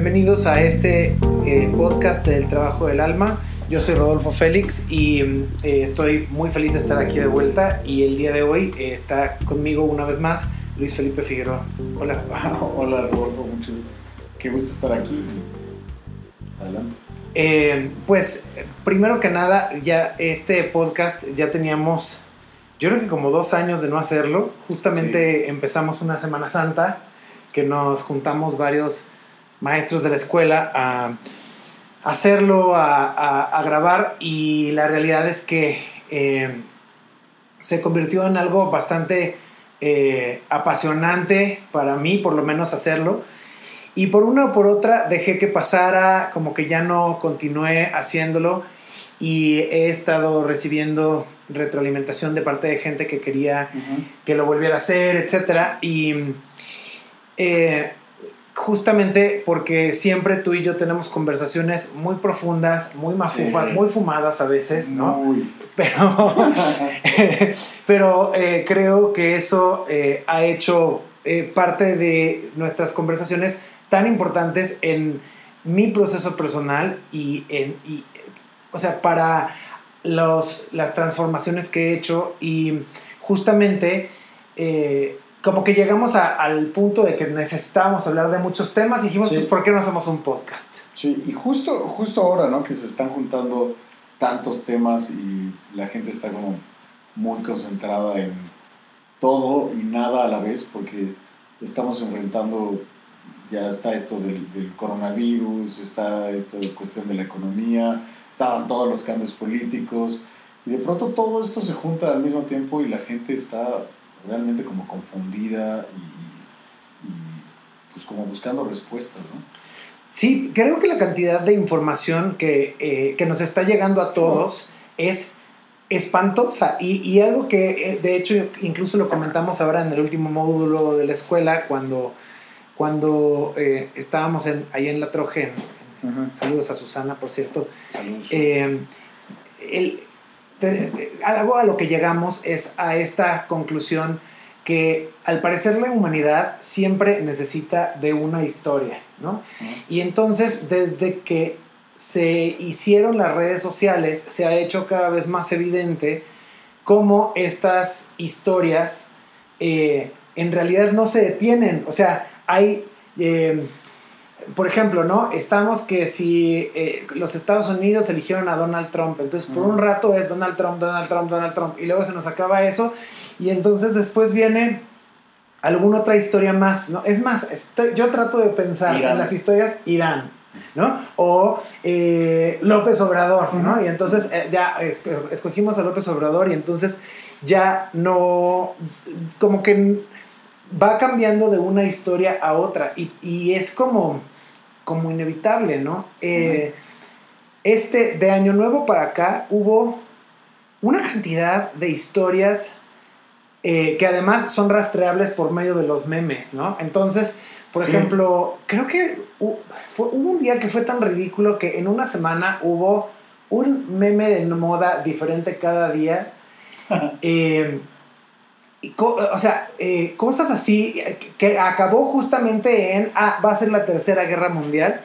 bienvenidos a este eh, podcast del trabajo del alma. Yo soy Rodolfo Félix y eh, estoy muy feliz de estar aquí de vuelta y el día de hoy eh, está conmigo una vez más Luis Felipe Figueroa. Hola. Hola Rodolfo, mucho qué gusto estar aquí. Adelante. pues primero que nada, ya este podcast ya teníamos, yo creo que como dos años de no hacerlo. Justamente empezamos una Semana Santa que nos juntamos varios maestros de la escuela a hacerlo, a, grabar y la realidad es que eh, se convirtió en algo bastante eh, apasionante para mí, por lo menos hacerlo. Y por una o por otra dejé que pasara, como que ya no continué haciéndolo y he estado recibiendo retroalimentación de parte de gente que quería que lo volviera a hacer, etc. Y eh, justamente porque siempre tú y yo tenemos conversaciones muy profundas, muy mafufas, muy fumadas a veces, ¿no? Pero, pero eh, creo que eso eh, ha hecho parte de nuestras conversaciones tan importantes en mi proceso personal y en, o sea, para los, las transformaciones que he hecho y justamente como que llegamos al punto de que necesitábamos hablar de muchos temas y dijimos, pues, ¿por qué no hacemos un podcast? Sí, y justo, justo ahora, ¿no? Que se están juntando tantos temas y la gente está como muy concentrada en todo y nada a la vez porque estamos enfrentando, ya está esto del, del coronavirus, está esta cuestión de la economía, estaban todos los cambios políticos y de pronto todo esto se junta al mismo tiempo y la gente está realmente como confundida y, pues como buscando respuestas, ¿no? Sí, creo que la cantidad de información que, eh, que nos está llegando a todos es espantosa y, y, algo que eh, de hecho incluso lo comentamos ahora en el último módulo de la escuela cuando, cuando eh, estábamos en, ahí en la Trojen. Saludos a Susana, por cierto. Saludos. el, algo a lo que llegamos es a esta conclusión que al parecer la humanidad siempre necesita de una historia, ¿no? Y entonces desde que se hicieron las redes sociales se ha hecho cada vez más evidente cómo estas historias eh, en realidad no se detienen, o sea, hay... Eh, por ejemplo, ¿no? Estamos que si eh, los Estados Unidos eligieron a Donald Trump, entonces por un rato es Donald Trump, Donald Trump, Donald Trump, y luego se nos acaba eso, y entonces después viene alguna otra historia más, ¿no? Es más, yo trato de pensar en las historias Irán, ¿no? O eh, López Obrador, ¿no? Y entonces eh, ya escogimos a López Obrador y entonces ya no, como que va cambiando de una historia a otra y, y es como como inevitable, ¿no? Eh, este, de Año Nuevo para acá, hubo una cantidad de historias eh, que además son rastreables por medio de los memes, ¿no? Entonces, por ejemplo, creo que hubo, un día que fue tan ridículo que en una semana hubo un meme de moda diferente cada día. eh, o sea, eh, cosas así que acabó justamente en, ah, va a ser la tercera guerra mundial.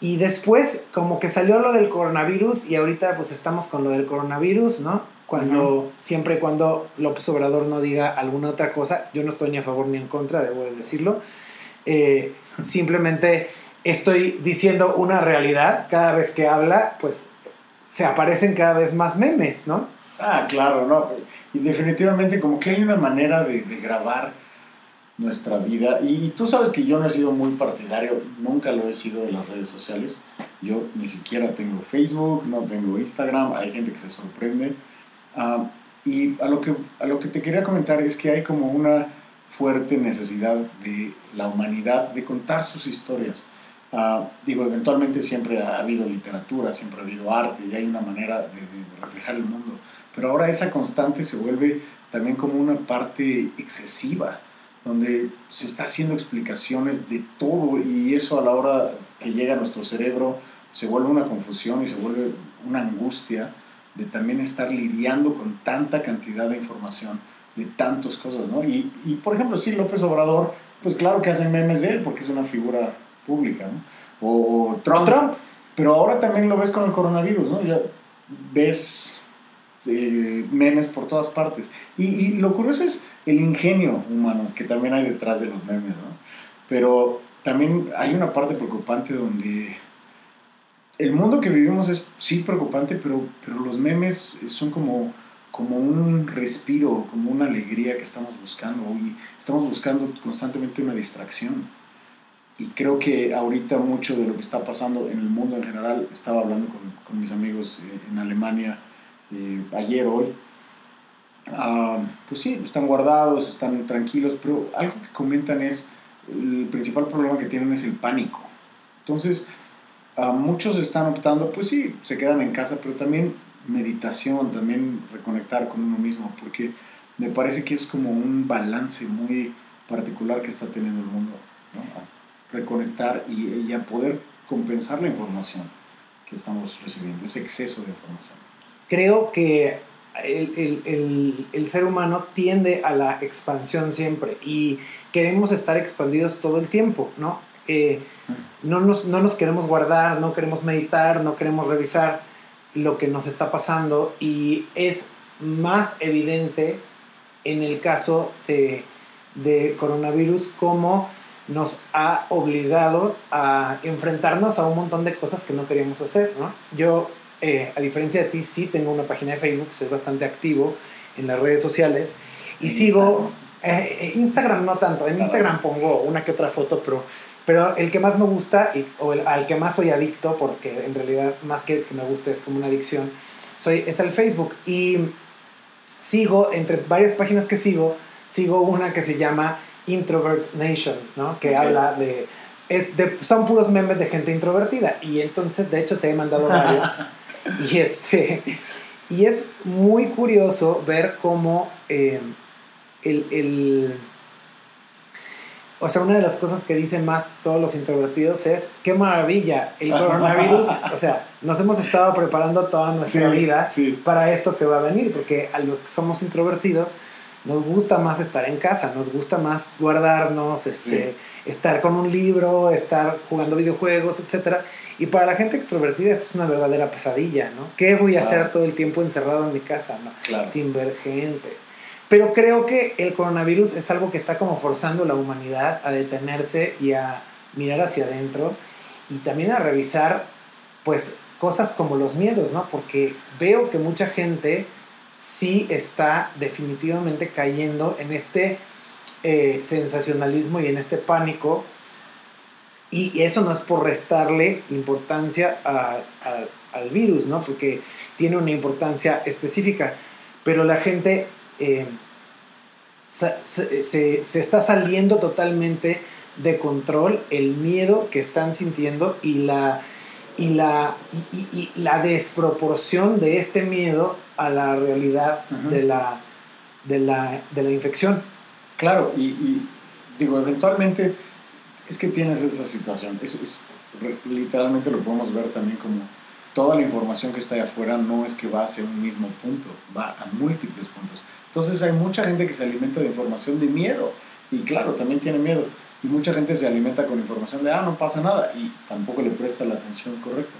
Y después como que salió lo del coronavirus y ahorita pues estamos con lo del coronavirus, ¿no? Cuando, siempre cuando López Obrador no diga alguna otra cosa, yo no estoy ni a favor ni en contra, debo de decirlo. Eh, simplemente estoy diciendo una realidad, cada vez que habla, pues se aparecen cada vez más memes, ¿no? Ah, claro, ¿no? Y definitivamente como que hay una manera de, grabar nuestra vida. Y tú sabes que yo no he sido muy partidario, nunca lo he sido de las redes sociales. Yo ni siquiera tengo Facebook, no tengo Instagram, hay gente que se sorprende. Ah, y a lo, que, a lo que te quería comentar es que hay como una fuerte necesidad de la humanidad de contar sus historias. Ah, digo, eventualmente siempre ha habido literatura, siempre ha habido arte y hay una manera de, de reflejar el mundo pero ahora esa constante se vuelve también como una parte excesiva, donde se está haciendo explicaciones de todo y eso a la hora que llega a nuestro cerebro se vuelve una confusión y se vuelve una angustia de también estar lidiando con tanta cantidad de información, de tantas cosas, ¿no? Y, y por ejemplo, sí, López Obrador, pues claro que hacen memes de él porque es una figura pública, ¿no? o Trump. Trump. Pero ahora también lo ves con el coronavirus, ¿no? Ya ves eh, memes por todas partes. Y, y, lo curioso es el ingenio humano que también hay detrás de los memes, ¿no? Pero también hay una parte preocupante donde el mundo que vivimos es sí preocupante, pero, pero los memes son como, como un respiro, como una alegría que estamos buscando. Y estamos buscando constantemente una distracción. Y creo que ahorita mucho de lo que está pasando en el mundo en general, estaba hablando con, con mis amigos eh, en Alemania ayer, hoy, uh, pues sí, están guardados, están tranquilos, pero algo que comentan es, el principal problema que tienen es el pánico. Entonces, muchos están optando, pues sí, se quedan en casa, pero también meditación, también reconectar con uno mismo, porque me parece que es como un balance muy particular que está teniendo el mundo. reconectar y, y, a poder compensar la información que estamos recibiendo, ese exceso de información. Creo que el, el, el, ser humano tiende a la expansión siempre y queremos estar expandidos todo el tiempo, ¿no? Eh, no, nos, no nos queremos guardar, no queremos meditar, no queremos revisar lo que nos está pasando y es más evidente en el caso de, de coronavirus como nos ha obligado a enfrentarnos a un montón de cosas que no queríamos hacer, ¿no? Yo, eh, a diferencia de ti, sí tengo una página de Facebook, soy bastante activo en las redes sociales y sigo... Eh, Instagram no tanto, en Instagram pongo una que otra foto, pero, pero el que más me gusta y, o el, al que más soy adicto, porque en realidad más que que me guste es como una adicción, soy, es el Facebook. Y sigo, entre varias páginas que sigo, sigo una que se llama Introvert Nation, ¿no? Que okay. habla de, es de... Son puros memes de gente introvertida. Y entonces, de hecho, te he mandado varios. y, este, y es muy curioso ver cómo eh, el, el... O sea, una de las cosas que dicen más todos los introvertidos es, qué maravilla, el coronavirus, o sea, nos hemos estado preparando toda nuestra sí, vida sí. para esto que va a venir, porque a los que somos introvertidos, nos gusta más estar en casa, nos gusta más guardarnos, este, sí. estar con un libro, estar jugando videojuegos, etc. Y para la gente extrovertida esto es una verdadera pesadilla, ¿no? ¿Qué voy a claro. hacer todo el tiempo encerrado en mi casa, ¿no? Claro. Sin ver gente. Pero creo que el coronavirus es algo que está como forzando a la humanidad a detenerse y a mirar hacia adentro y también a revisar, pues, cosas como los miedos, ¿no? Porque veo que mucha gente sí está definitivamente cayendo en este eh, sensacionalismo y en este pánico. Y eso no es por restarle importancia a, a, al virus, ¿no? Porque tiene una importancia específica. Pero la gente eh, se, se, se, está saliendo totalmente de control el miedo que están sintiendo y la, y la, y, la desproporción de este miedo a la realidad uh -huh. de, la, de, la, de la infección. Claro, y, digo, eventualmente es que tienes esa situación. Es, es, literalmente lo podemos ver también como toda la información que está ahí afuera no es que va hacia un mismo punto, va a múltiples puntos. Entonces hay mucha gente que se alimenta de información de miedo y claro, también tiene miedo. Y mucha gente se alimenta con información de, ah, no pasa nada y tampoco le presta la atención correcta.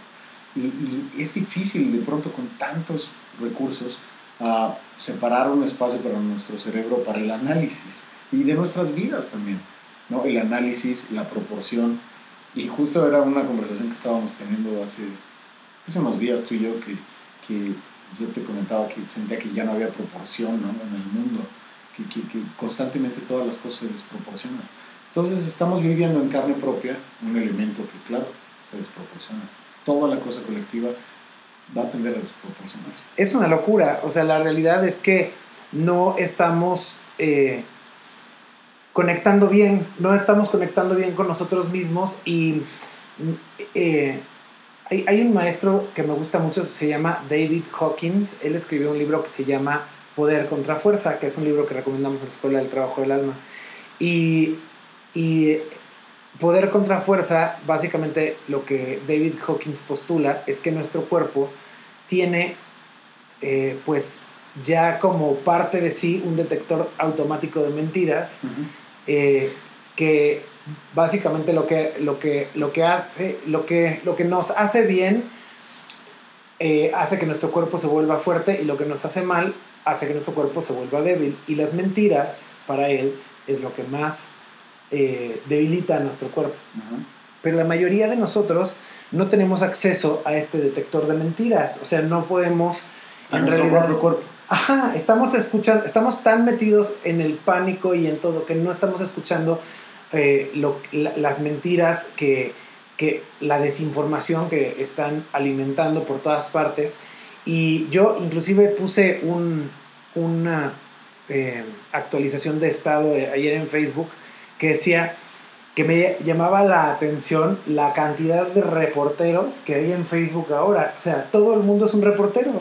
Y, es difícil de pronto con tantos recursos a separar un espacio para nuestro cerebro para el análisis y de nuestras vidas también, ¿no? El análisis, la proporción. Y justo era una conversación que estábamos teniendo hace, hace unos días tú y yo que, que yo te comentaba que sentía que ya no había proporción ¿no? en el mundo, que, que, constantemente todas las cosas se desproporcionan. Entonces estamos viviendo en carne propia un elemento que, claro, se desproporciona. Toda la cosa colectiva va a tender a desproporcionarse. Es una locura. O sea, la realidad es que no estamos eh, conectando bien, no estamos conectando bien con nosotros mismos y eh, hay, un maestro que me gusta mucho, se llama David Hawkins. Él escribió un libro que se llama Poder contra Fuerza, que es un libro que recomendamos en la Escuela del Trabajo del Alma. Y, poder contra fuerza, básicamente lo que David Hawkins postula es que nuestro cuerpo tiene eh, pues ya como parte de sí un detector automático de mentiras. Eh, que básicamente lo que, lo que, lo que hace, lo que, lo que nos hace bien eh, hace que nuestro cuerpo se vuelva fuerte y lo que nos hace mal hace que nuestro cuerpo se vuelva débil. Y las mentiras, para él, es lo que más eh, debilita a nuestro cuerpo. Pero la mayoría de nosotros no tenemos acceso a este detector de mentiras. O sea, no podemos... en realidad, cuerpo. Ajá, estamos escuchando, estamos tan metidos en el pánico y en todo que no estamos escuchando eh, las mentiras que, la desinformación que están alimentando por todas partes. Y yo inclusive puse un, una eh, actualización de estado ayer en Facebook que decía que me llamaba la atención la cantidad de reporteros que hay en Facebook ahora. O sea, todo el mundo es un reportero.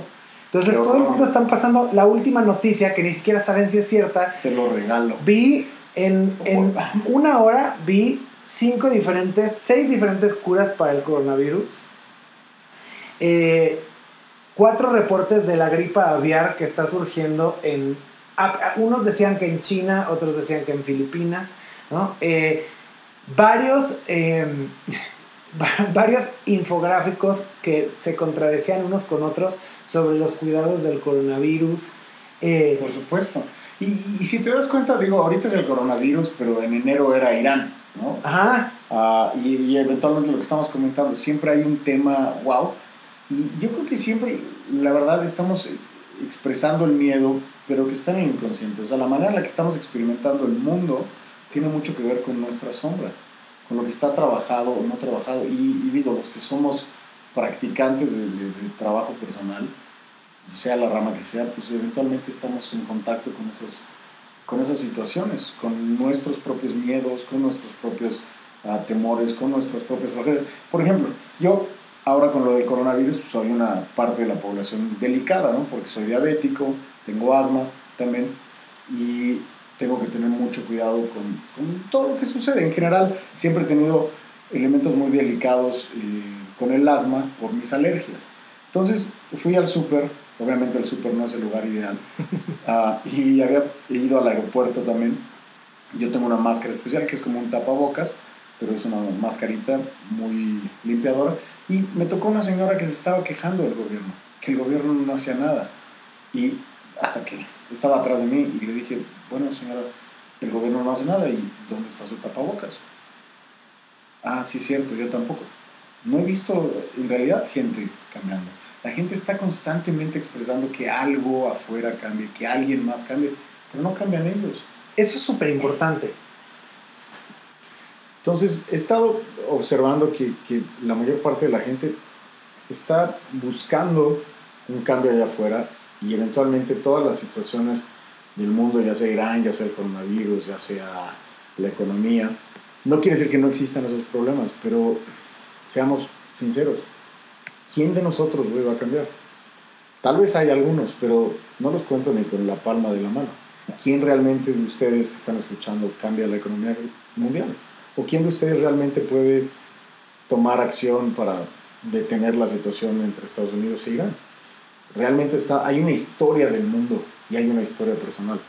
Entonces todo el mundo están pasando la última noticia que ni siquiera saben si es cierta. Te lo regalo. Vi en, en una hora, vi cinco diferentes, seis diferentes curas para el coronavirus. Eh, cuatro reportes de la gripa aviar que está surgiendo en... unos decían que en China, otros decían que en Filipinas, ¿no? Eh, varios, em, varios infográficos que se contradecían unos con otros sobre los cuidados del coronavirus. Eh, Por supuesto. Y, y, si te das cuenta, digo, ahorita es el coronavirus, pero en enero era Irán. ¿no? Ajá. Ah, y, eventualmente lo que estamos comentando, siempre hay un tema wow. Y yo creo que siempre, la verdad, estamos expresando el miedo, pero que están inconscientes. O sea, la manera en la que estamos experimentando el mundo tiene mucho que ver con nuestra sombra, con lo que está trabajado o no trabajado. Y, digo, los que somos practicantes de, trabajo personal, sea la rama que sea, pues eventualmente estamos en contacto con esas con esas situaciones, con nuestros propios miedos, con nuestros propios ah, temores, con nuestras propias mujeres. Por ejemplo, yo ahora con lo del coronavirus pues, soy una parte de la población delicada, ¿no? Porque soy diabético, tengo asma también y tengo que tener mucho cuidado con, todo lo que sucede. En general, siempre he tenido elementos muy delicados eh, con el asma por mis alergias. Entonces fui al súper Obviamente el súper no es el lugar ideal. Ah, y había ido al aeropuerto también. Yo tengo una máscara especial que es como un tapabocas, pero es una mascarita muy limpiadora. Y me tocó una señora que se estaba quejando del gobierno, que el gobierno no hacía nada. Y hasta que estaba atrás de mí y le dije, bueno señora, el gobierno no hace nada y ¿dónde está su tapabocas? Ah, sí, cierto, yo tampoco. No he visto en realidad gente cambiando. La gente está constantemente expresando que algo afuera cambie, que alguien más cambie, pero no cambian ellos. Eso es súper importante. Entonces, he estado observando que, que, la mayor parte de la gente está buscando un cambio allá afuera y eventualmente todas las situaciones del mundo, ya sea Irán, ya sea el coronavirus, ya sea la economía, no quiere decir que no existan esos problemas, pero seamos sinceros, ¿quién de nosotros va a cambiar? Tal vez hay algunos, pero no los cuento ni con la palma de la mano. ¿Quién realmente de ustedes que están escuchando cambia la economía mundial? ¿O quién de ustedes realmente puede tomar acción para detener la situación entre Estados Unidos e Irán? Realmente está, hay una historia del mundo y hay una historia personal.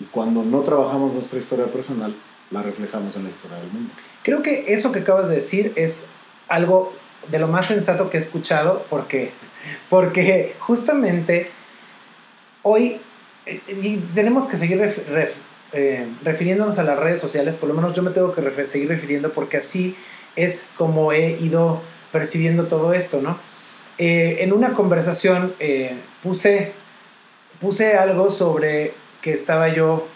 Y cuando no trabajamos nuestra historia personal, la reflejamos en la historia del mundo. Creo que eso que acabas de decir es algo de lo más sensato que he escuchado, porque, porque justamente hoy eh, y tenemos que seguir eh, refiriéndonos a las redes sociales, por lo menos yo me tengo que seguir refiriendo porque así es como he ido percibiendo todo esto, ¿no? Eh, en una conversación puse, puse algo sobre que estaba yo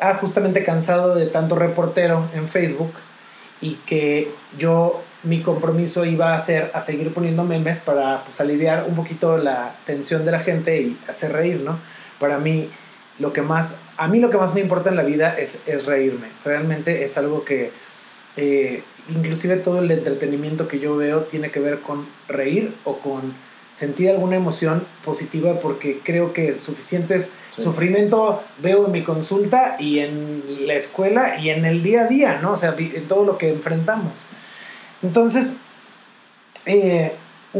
ah, justamente cansado de tanto reportero en Facebook y que yo mi compromiso iba a ser a seguir poniendo memes para pues, aliviar un poquito la tensión de la gente y hacer reír, ¿no? Para mí, lo que más, a mí lo que más me importa en la vida es, es reírme. Realmente es algo que, eh, inclusive todo el entretenimiento que yo veo tiene que ver con reír o con sentir alguna emoción positiva porque creo que suficientes sufrimiento veo en mi consulta y en la escuela y en el día a día, ¿no? O sea, en todo lo que enfrentamos. Entonces, eh,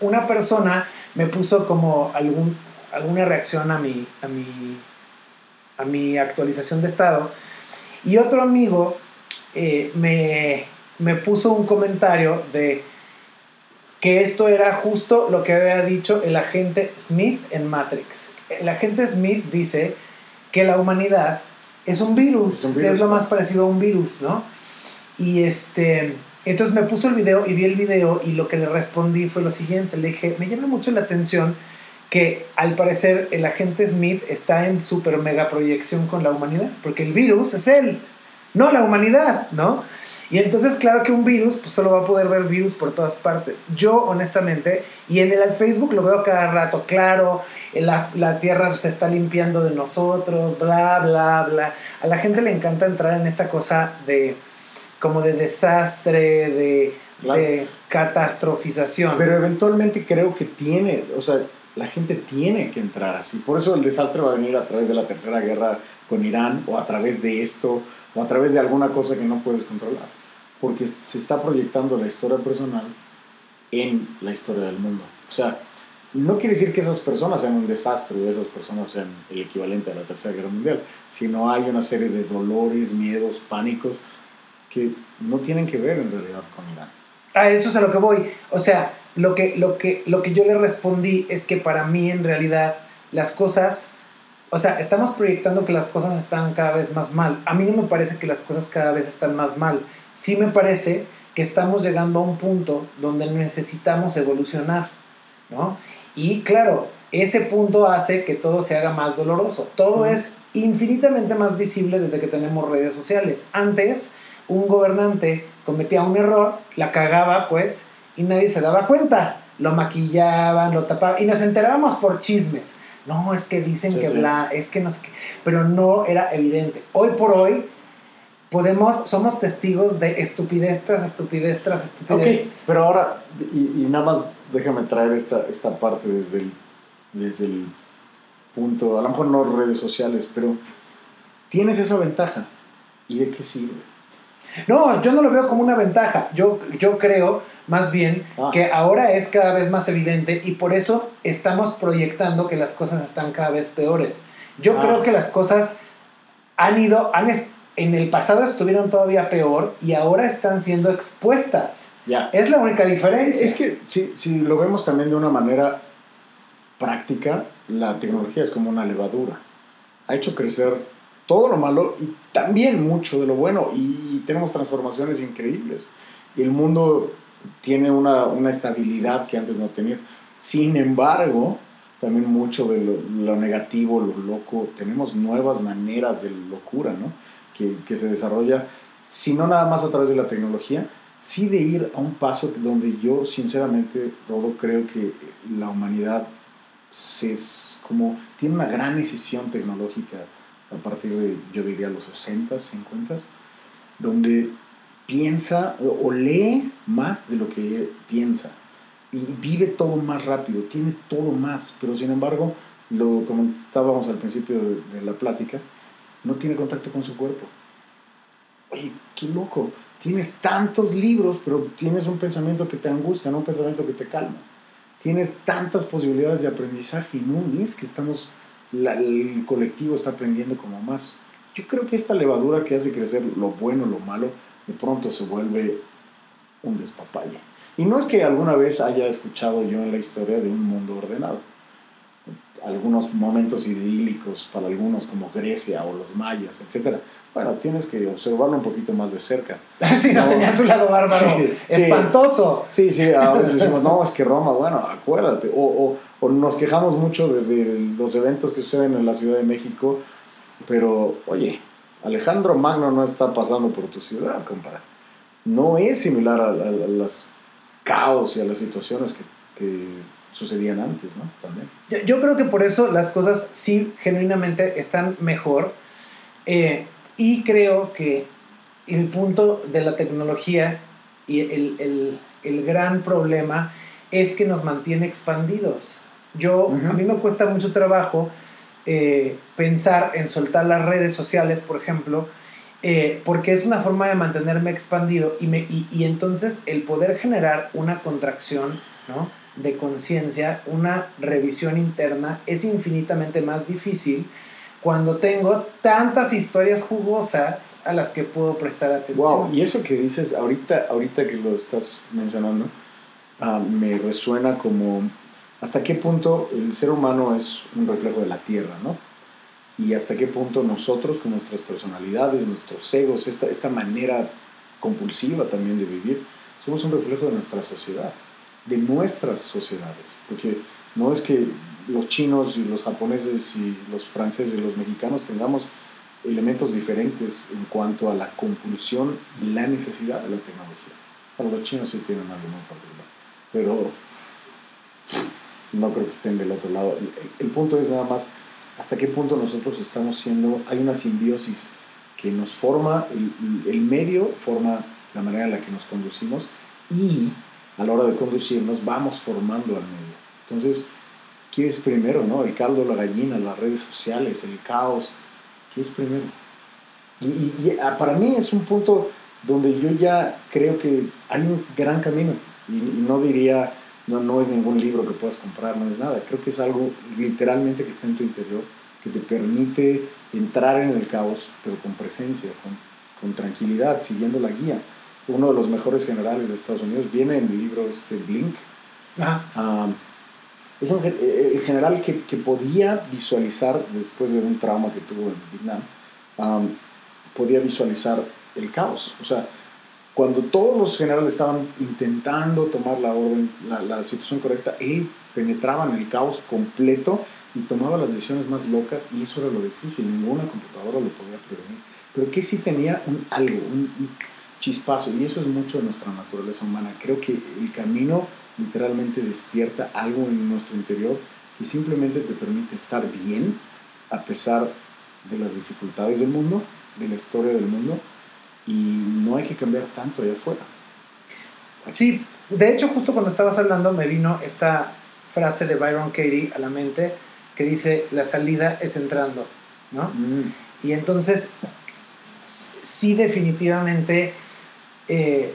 una persona me puso como algún, alguna reacción a mi, a, mi, a mi actualización de estado y otro amigo eh, me, me puso un comentario de que esto era justo lo que había dicho el agente Smith en Matrix. El agente Smith dice que la humanidad es un virus, Es un que virus, es lo más parecido a un virus, ¿no? Y este, entonces me puso el video y vi el video y lo que le respondí fue lo siguiente, le dije, me llama mucho la atención que al parecer el agente Smith está en super mega proyección con la humanidad, porque el virus es él, no la humanidad, ¿no? Y entonces, claro que un virus, pues solo va a poder ver virus por todas partes. Yo, honestamente, y en el Facebook lo veo cada rato, claro, la, la Tierra se está limpiando de nosotros, bla, bla, bla. A la gente le encanta entrar en esta cosa de, como de desastre, de, Claro. de catastrofización. Pero eventualmente creo que tiene, o sea, la gente tiene que entrar así. Por eso el desastre va a venir a través de la tercera guerra con Irán, o a través de esto, o a través de alguna cosa que no puedes controlar. Porque se está proyectando la historia personal en la historia del mundo. O sea, no quiere decir que esas personas sean un desastre o esas personas sean el equivalente a la tercera guerra mundial, sino hay una serie de dolores, miedos, pánicos que no tienen que ver en realidad con Irán. A eso es a lo que voy. O sea, lo que, lo que, lo que yo le respondí es que para mí en realidad las cosas, o sea, estamos proyectando que las cosas están cada vez más mal. A mí no me parece que las cosas cada vez están más mal. Sí me parece que estamos llegando a un punto donde necesitamos evolucionar, ¿no? Y claro, ese punto hace que todo se haga más doloroso. Todo es infinitamente más visible desde que tenemos redes sociales. Antes, un gobernante cometía un error, la cagaba, pues, y nadie se daba cuenta. Lo maquillaban, lo tapaban, y nos enterábamos por chismes. No, es que dicen Sí, que sí. bla, es que no sé qué. Pero no era evidente. Hoy por hoy, podemos, somos testigos de estupidez tras estupidez tras estupidez. pero ahora, y, y nada más déjame traer esta, esta parte desde el, desde el punto, a lo mejor no redes sociales, pero tienes esa ventaja. ¿Y de qué sirve? No, yo no lo veo como una ventaja. Yo, yo creo más bien Ah. que ahora es cada vez más evidente y por eso estamos proyectando que las cosas están cada vez peores. Yo Ah. creo que las cosas han ido, han en el pasado estuvieron todavía peor y ahora están siendo expuestas. Ya. Es la única diferencia. Es que si, si lo vemos también de una manera práctica, la tecnología es como una levadura. Ha hecho crecer todo lo malo y también mucho de lo bueno y tenemos transformaciones increíbles. Y el mundo tiene una, una estabilidad que antes no tenía. Sin embargo, también mucho de lo, lo negativo, lo loco, tenemos nuevas maneras de locura, ¿no? Que, que se desarrolla, si no nada más a través de la tecnología, sí de ir a un paso donde yo sinceramente, Rodo, creo que la humanidad se es como tiene una gran decisión tecnológica a partir de, yo diría, los 60, 50, donde piensa o lee más de lo que piensa y vive todo más rápido, tiene todo más, pero sin embargo, lo comentábamos al principio de, de la plática, no tiene contacto con su cuerpo. Oye, qué loco, tienes tantos libros, pero tienes un pensamiento que te angustia, no un pensamiento que te calma. Tienes tantas posibilidades de aprendizaje y no es que estamos, la- el colectivo está aprendiendo como más. Yo creo que esta levadura que hace crecer lo bueno, lo malo, de pronto se vuelve un despapalle. Y no es que alguna vez haya escuchado yo en la historia de un mundo ordenado. Algunos momentos idílicos para algunos como Grecia o los mayas, etc. Bueno, tienes que observarlo un poquito más de cerca. sí, no, No. tenía su lado bárbaro. Sí. Espantoso. Sí, sí, a veces decimos, no, es que Roma, bueno, acuérdate. O, o, nos quejamos mucho de, los eventos que suceden en la Ciudad de México, pero oye, Alejandro Magno no está pasando por tu ciudad, compadre. No es similar a, a- caos y a las situaciones que, sucedían antes, ¿no? También. Yo, creo que por eso las cosas sí genuinamente están mejor. eh, y creo que el punto de la tecnología y el gran problema es que nos mantiene expandidos. Yo, a mí me cuesta mucho trabajo eh, pensar en soltar las redes sociales, por ejemplo, eh, porque es una forma de mantenerme expandido y, me, y, y entonces el poder generar una contracción ¿no? de conciencia, una revisión interna, es infinitamente más difícil cuando tengo tantas historias jugosas a las que puedo prestar atención. Wow, y eso que dices ahorita, ahorita que lo estás mencionando, ah, me resuena como hasta qué punto el ser humano es un reflejo de la tierra, ¿no? Y hasta qué punto nosotros, con nuestras personalidades, nuestros egos, esta, esta manera compulsiva también de vivir, somos un reflejo de nuestra sociedad, de nuestras sociedades. Porque no es que los chinos y los japoneses y los franceses y los mexicanos tengamos elementos diferentes en cuanto a la compulsión y la necesidad de la tecnología. Para los chinos sí tienen algo muy particular, pero no creo que estén del otro lado. El, punto es nada más hasta qué punto nosotros estamos siendo, hay una simbiosis que nos forma, el, el medio forma la manera en la que nos conducimos y a la hora de conducirnos vamos formando al medio. Entonces, ¿qué es primero? No? El caldo, la gallina, las redes sociales, el caos. ¿Qué es primero? Y, ah, para mí es un punto donde yo ya creo que hay un gran camino. Y, no diría, no, no es ningún libro que puedas comprar, no es nada. Creo que es algo literalmente que está en tu interior, que te permite entrar en el caos, pero con presencia, con, con tranquilidad, siguiendo la guía. Uno de los mejores generales de Estados Unidos viene en el libro este Blink. Ah, es un, eh, el general que, que, podía visualizar, después de un trauma que tuvo en Vietnam, podía visualizar el caos. O sea, cuando todos los generales estaban intentando tomar la orden, la, la, situación correcta, él penetraba en el caos completo y tomaba las decisiones más locas y eso era lo difícil, ninguna computadora lo podía prevenir. Pero que sí tenía un algo, un, un chispazo y eso es mucho de nuestra naturaleza humana. Creo que el camino literalmente despierta algo en nuestro interior que simplemente te permite estar bien a pesar de las dificultades del mundo, de la historia del mundo, y no hay que cambiar tanto allá afuera. Sí, de hecho justo cuando estabas hablando me vino esta frase de Byron Katie a la mente que dice, la salida es entrando, ¿no? Mm. Y entonces, sí definitivamente eh,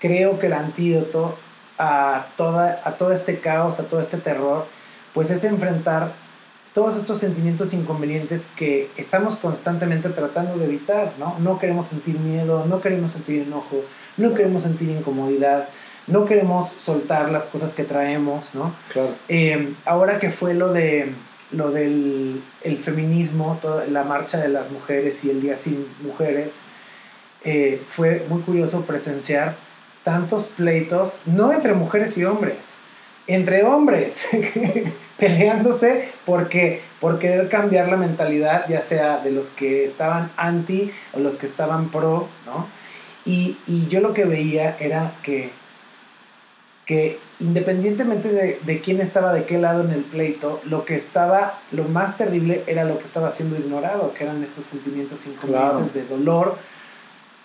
creo que el antídoto a, toda, a todo este caos, a todo este terror, pues es enfrentar todos estos sentimientos inconvenientes que estamos constantemente tratando de evitar, ¿no? No queremos sentir miedo, no queremos sentir enojo, no queremos sentir incomodidad, no queremos soltar las cosas que traemos, ¿no? Claro. Eh, ahora que fue lo de lo del el feminismo, toda la marcha de las mujeres y el día sin mujeres, eh, fue muy curioso presenciar tantos pleitos, no entre mujeres y hombres, entre hombres, peleándose porque, por querer cambiar la mentalidad, ya sea de los que estaban anti o los que estaban pro, ¿no? Y, yo lo que veía era que, que independientemente de, de, quién estaba de qué lado en el pleito, lo que estaba, lo más terrible era lo que estaba siendo ignorado, que eran estos sentimientos inconvenientes de dolor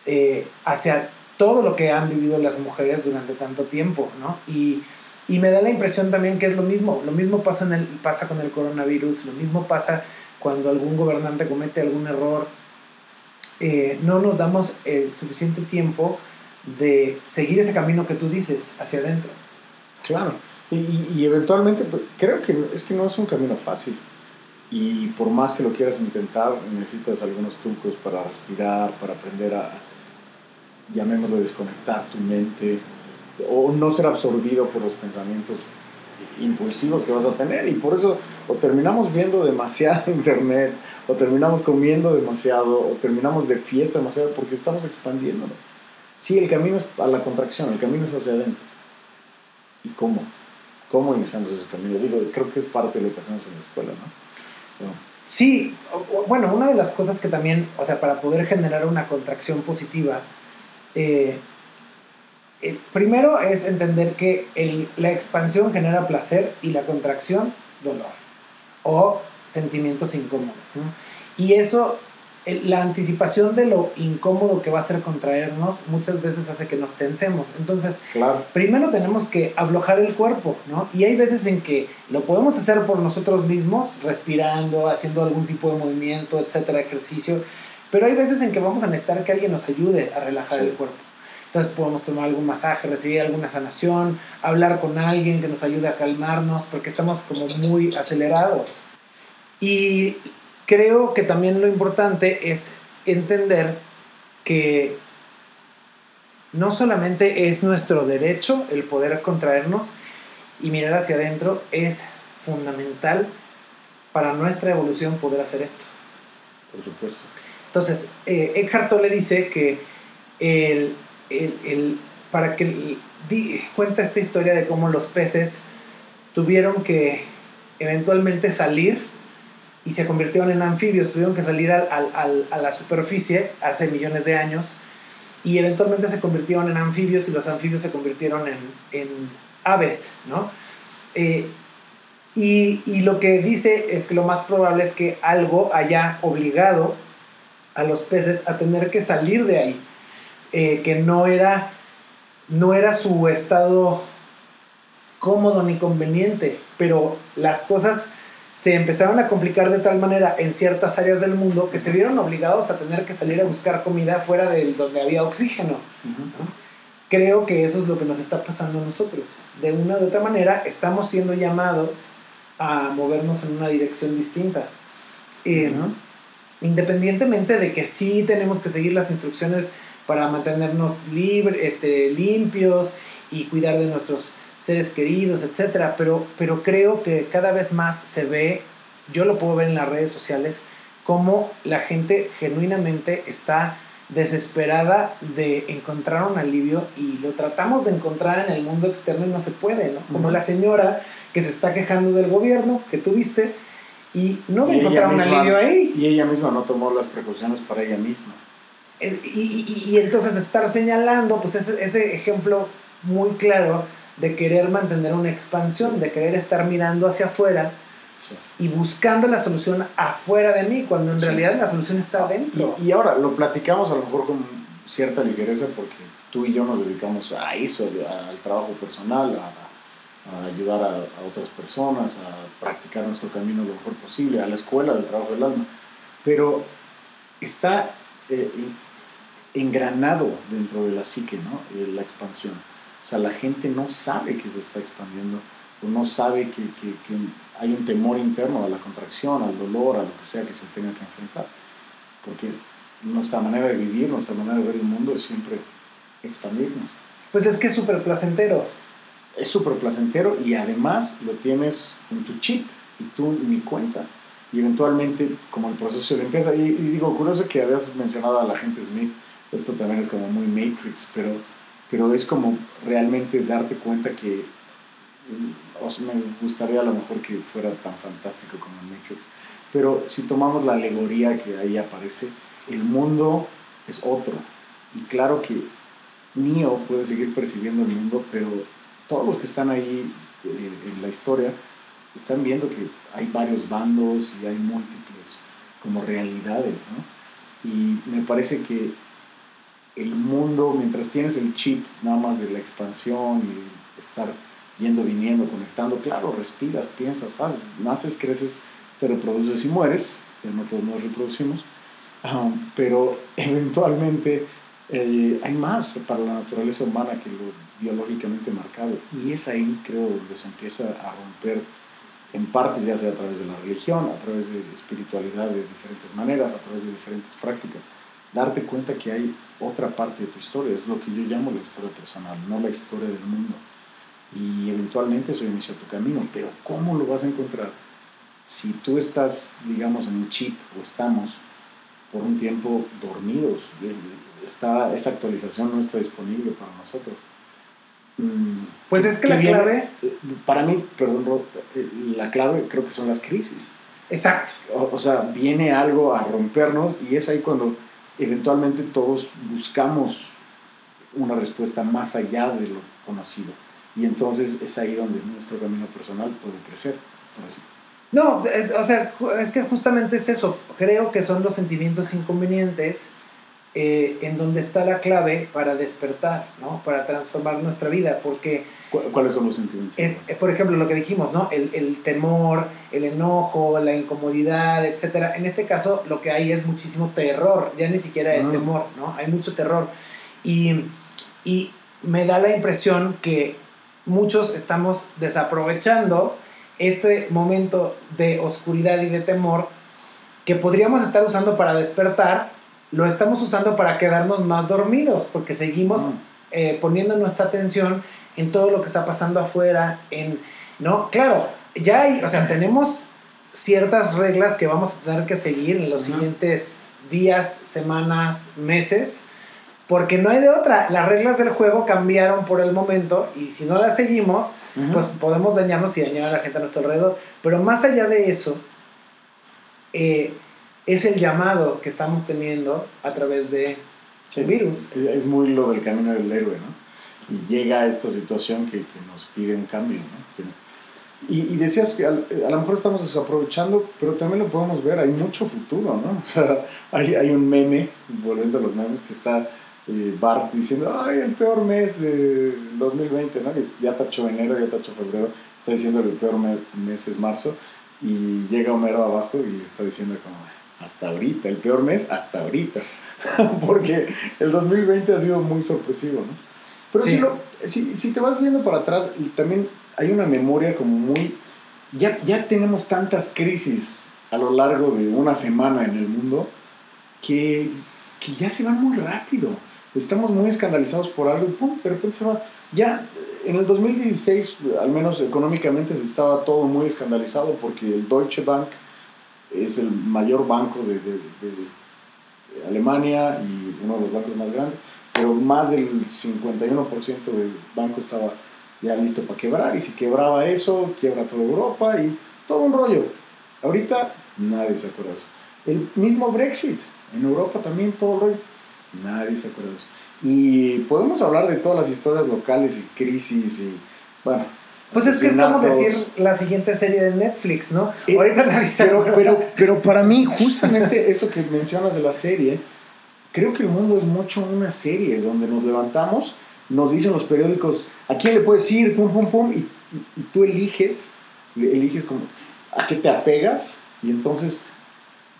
eh, hacia todo lo que han vivido las mujeres durante tanto tiempo, ¿no? Y, y me da la impresión también que es lo mismo, lo mismo pasa, en pasa con el coronavirus, lo mismo pasa cuando algún gobernante comete algún error, eh, no nos damos el suficiente tiempo de seguir ese camino que tú dices hacia adentro. Claro, y, y, eventualmente pues, creo que es que no es un camino fácil. Y por más que lo quieras intentar, necesitas algunos trucos para respirar, para aprender a, llamémoslo desconectar tu mente o no ser absorbido por los pensamientos impulsivos que vas a tener y por eso o terminamos viendo demasiado internet o terminamos comiendo demasiado o terminamos de fiesta demasiado porque estamos expandiéndonos. Sí, el camino es a la contracción, el camino es hacia adentro. ¿Y cómo? ¿Cómo iniciamos ese camino? Digo, creo que es parte de lo que hacemos en la escuela, ¿no? Sí, bueno, una de las cosas que también, o sea, para poder generar una contracción positiva, eh, eh, primero es entender que la expansión genera placer y la contracción dolor o sentimientos incómodos. Y eso, la anticipación de lo incómodo que va a ser contraernos muchas veces hace que nos tensemos. Entonces, primero tenemos que aflojar el cuerpo, ¿no? Y hay veces en que lo podemos hacer por nosotros mismos, respirando, haciendo algún tipo de movimiento, etcétera, ejercicio pero hay veces en que vamos a necesitar que alguien nos ayude a relajar el cuerpo. Entonces podemos tomar algún masaje, recibir alguna sanación, hablar con alguien que nos ayude a calmarnos, porque estamos como muy acelerados. Y creo que también lo importante es entender que no solamente es nuestro derecho el poder contraernos y mirar hacia adentro, es fundamental para nuestra evolución poder hacer esto. Por supuesto. Entonces, eh, Eckhart Tolle dice que el, para que cuenta esta historia de cómo los peces tuvieron que eventualmente salir y se convirtieron en anfibios, tuvieron que salir al, al, a la superficie hace millones de años y eventualmente se convirtieron en anfibios y los anfibios se convirtieron en, aves, ¿no? Eh, y, lo que dice es que lo más probable es que algo haya obligado a los peces a tener que salir de ahí, eh, que no era, no era su estado cómodo ni conveniente, pero las cosas se empezaron a complicar de tal manera en ciertas áreas del mundo que se vieron obligados a tener que salir a buscar comida fuera de donde había oxígeno. Creo que eso es lo que nos está pasando a nosotros. De una u otra manera estamos siendo llamados a movernos en una dirección distinta. Eh, independientemente de que sí tenemos que seguir las instrucciones para mantenernos libres, este, limpios y cuidar de nuestros seres queridos, etcétera, pero, pero creo que cada vez más se ve, yo lo puedo ver en las redes sociales, cómo la gente genuinamente está desesperada de encontrar un alivio y lo tratamos de encontrar en el mundo externo y no se puede, ¿no? Como la señora que se está quejando del gobierno que tuviste y no va a encontrar un alivio ahí. Y ella misma no tomó las precauciones para ella misma. Y, y, y entonces estar señalando, pues ese, ese ejemplo muy claro de querer mantener una expansión, de querer estar mirando hacia afuera y buscando la solución afuera de mí, cuando en realidad la solución está adentro. Y, ahora lo platicamos a lo mejor con cierta ligereza porque tú y yo nos dedicamos a eso, al trabajo personal, a, ayudar a, otras personas, a practicar nuestro camino lo mejor posible, a la escuela del trabajo del alma. Pero está eh, engranado dentro de la psique, ¿no? Eh, la expansión o sea, la gente no sabe que se está expandiendo o no sabe que, que, que, hay un temor interno a la contracción, al dolor, a lo que sea que se tenga que enfrentar. Porque nuestra manera de vivir, nuestra manera de ver el mundo es siempre expandirnos. Pues es que es súper placentero. Es súper placentero y además lo tienes en tu chip y tú ni cuenta. Y eventualmente, como el proceso de limpieza, y, y digo, curioso que habías mencionado a la gente Smith, esto también es como muy Matrix, pero pero es como realmente darte cuenta que mm, o sea, me gustaría a lo mejor que fuera tan fantástico como Matrix, pero si tomamos la alegoría que ahí aparece, el mundo es otro. Y claro que Neo puede seguir percibiendo el mundo, pero todos los que están ahí eh, en la historia están viendo que hay varios bandos y hay múltiples como realidades, ¿no? Y me parece que el mundo, mientras tienes el chip nada más de la expansión y estar yendo, viniendo, conectando, claro, respiras, piensas, naces, creces, te reproduces y mueres, ya no todos nos reproducimos, pero eventualmente eh, hay más para la naturaleza humana que lo biológicamente marcado y es ahí creo donde se empieza a romper en partes ya sea a través de la religión, a través de espiritualidad de diferentes maneras, a través de diferentes prácticas darte cuenta que hay otra parte de tu historia, es lo que yo llamo la historia personal, no la historia del mundo. Y eventualmente eso inicia tu camino, pero ¿cómo lo vas a encontrar? Si tú estás, digamos, en un chip o estamos por un tiempo dormidos, eh, está, esa actualización no está disponible para nosotros. Mm, pues es que la clave... Para mí, perdón, eh, la clave creo que son las crisis. Exacto. o sea, viene algo a rompernos y es ahí cuando eventualmente todos buscamos una respuesta más allá de lo conocido. Y entonces es ahí donde nuestro camino personal puede crecer. No, o sea, es que justamente es eso. Creo que son los sentimientos inconvenientes eh, en donde está la clave para despertar, ¿no? Para transformar nuestra vida, porque... ¿Cuáles son los sentimientos? Eh, por ejemplo, lo que dijimos, ¿no? El, el, temor, el enojo, la incomodidad, etc. En este caso, lo que hay es muchísimo terror, ya ni siquiera es ah. temor, ¿no? Hay mucho terror. Y, y me da la impresión que muchos estamos desaprovechando este momento de oscuridad y de temor que podríamos estar usando para despertar, lo estamos usando para quedarnos más dormidos, porque seguimos Ah. eh, poniendo nuestra atención en todo lo que está pasando afuera, en, ¿no? Claro, ya hay, o sea, tenemos ciertas reglas que vamos a tener que seguir en los Ujú. siguientes días, semanas, meses, porque no hay de otra. Las reglas del juego cambiaron por el momento y si no las seguimos, Ujú. pues podemos dañarnos y dañar a la gente a nuestro alrededor. Pero más allá de eso, eh, es el llamado que estamos teniendo a través de Sí. el virus. Es, es muy lo del camino del héroe, ¿no? Y llega a esta situación que, que nos pide un cambio, ¿no? Que- y, y decías que a, lo mejor estamos desaprovechando, pero también lo podemos ver, hay mucho futuro, ¿no? O sea, hay, hay un meme, volviendo a los memes, que está eh, Bart diciendo, ay, el peor mes de 2020, ¿no? Y ya tachó enero, ya tachó febrero, está diciendo que el peor me- mes es marzo, y llega Homero abajo y está diciendo como, hasta ahorita, el peor mes hasta ahorita. porque el 2020 ha sido muy sorpresivo, ¿no? Pero Sí. si, lo- si, si te vas viendo para atrás, también hay una memoria como muy... Ya, ya tenemos tantas crisis a lo largo de una semana en el mundo que, que ya se van muy rápido. Estamos muy escandalizados por algo y pum, de repente se va. Ya en el 2016, al menos económicamente, estaba todo muy escandalizado porque el Deutsche Bank es el mayor banco de, de- Alemania y uno de los bancos más grandes, pero más del 51% del banco estaba ya listo para quebrar y si quebraba eso, quiebra toda Europa y todo un rollo. Ahorita nadie se acuerda de eso. El mismo Brexit, en Europa también todo el rollo, nadie se acuerda de eso. Y podemos hablar de todas las historias locales y crisis y, bueno, Pues es que es como decir la siguiente serie de Netflix, ¿no? Eh, Ahorita se pero, pero, pero para mí, justamente eso que mencionas de la serie, creo que el mundo es mucho una serie donde nos levantamos, nos dicen los periódicos, ¿a quién le puedes ir? Pum, pum, pum, y, y- y tú eliges, eliges como a qué te apegas, y entonces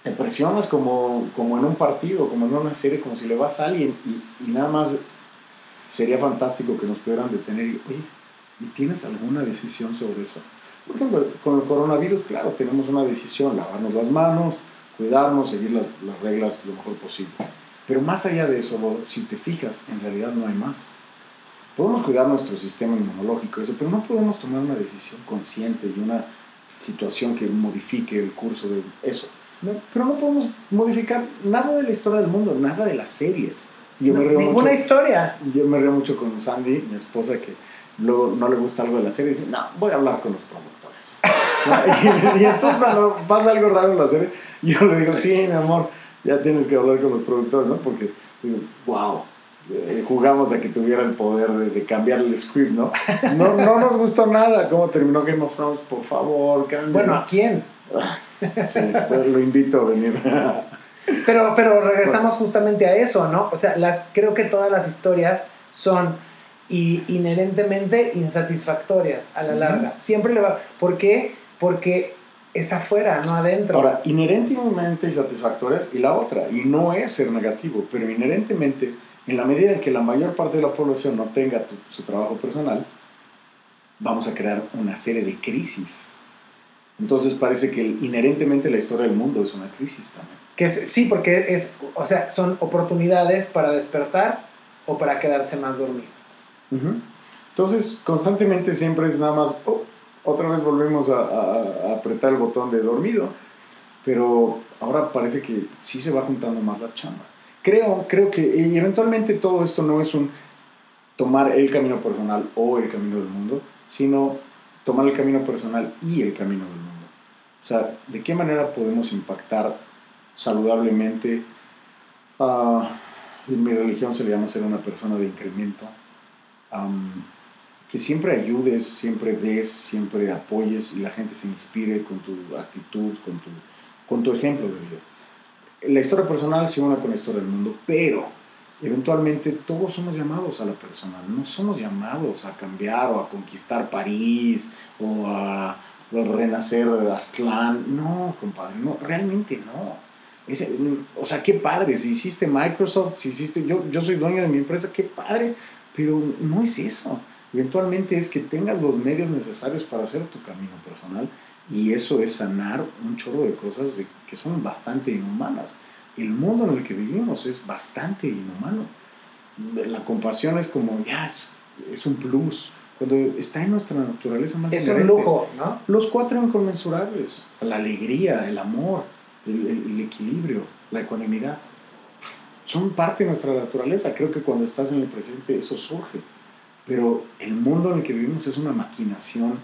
te presionas como, como en un partido, como en una serie, como si le vas a alguien, y, y nada más sería fantástico que nos pudieran detener y, oye, ¿y tienes alguna decisión sobre eso? Por ejemplo, con el coronavirus, claro, tenemos una decisión, lavarnos las manos, cuidarnos, seguir la- las reglas lo mejor posible. Pero más allá de eso, si te fijas, en realidad no hay más. Podemos cuidar nuestro sistema inmunológico, eso, pero no podemos tomar una decisión consciente y una situación que modifique el curso de eso. No, pero no podemos modificar nada de la historia del mundo, nada de las series. Yo No, me río ninguna mucho- historia. yo me río mucho con Sandy, mi esposa, que luego no le gusta algo de la serie y dice, no, voy a hablar con los productores. ¿No? y, y entonces cuando pasa algo raro en la serie, yo le digo, sí, mi amor, ya tienes que hablar con los productores, ¿no? Porque digo, wow, eh, jugamos a que tuviera el poder de, de cambiar el script, ¿no? ¿no? No nos gustó nada cómo terminó Game of Thrones, por favor, cambia. Bueno, ¿a quién? Sí, lo invito a venir. Pero, pero regresamos justamente a eso, ¿no? O sea, las, creo que todas las historias son y inherentemente insatisfactorias a la larga. Siempre le va. ¿Por qué? Porque es afuera, no adentro. Ahora, inherentemente insatisfactorias y la otra, y no es ser negativo, pero inherentemente, en la medida en que la mayor parte de la población no tenga tu- su trabajo personal, vamos a crear una serie de crisis. Entonces parece que inherentemente la historia del mundo es una crisis también. Que es- sí, porque es, o sea, son oportunidades para despertar o para quedarse más dormido. Entonces, constantemente siempre es nada más, oh, otra vez volvemos a, apretar el botón de dormido, pero ahora parece que sí se va juntando más la chamba. Creo, creo que eventualmente todo esto no es un tomar el camino personal o el camino del mundo, sino tomar el camino personal y el camino del mundo. O sea, ¿de qué manera podemos impactar saludablemente? ah, en mi religión se le llama ser una persona de incremento. Am, que siempre ayudes, siempre des, siempre apoyes y la gente se inspire con tu actitud, con tu, con tu ejemplo de vida. La historia personal se une con la historia del mundo, pero eventualmente todos somos llamados a la personal, no somos llamados a cambiar o a conquistar París o a renacer Aztlán. No, compadre, no, realmente no. Ese- o sea, qué padre, si hiciste Microsoft, si hiciste, yo, yo soy dueño de mi empresa, qué padre, pero no es eso. Eventualmente es que tengas los medios necesarios para hacer tu camino personal Y eso es sanar un chorro de cosas que son bastante inhumanas. El mundo en el que vivimos es bastante inhumano. La compasión es como, ya, es, un plus. Cuando está en nuestra naturaleza más Es un lujo, ¿no? Los cuatro inconmensurables. La alegría, el amor, el, el equilibrio, la ecuanimidad. Son parte de nuestra naturaleza. Creo que cuando estás en el presente eso surge. Pero el mundo en el que vivimos es una maquinación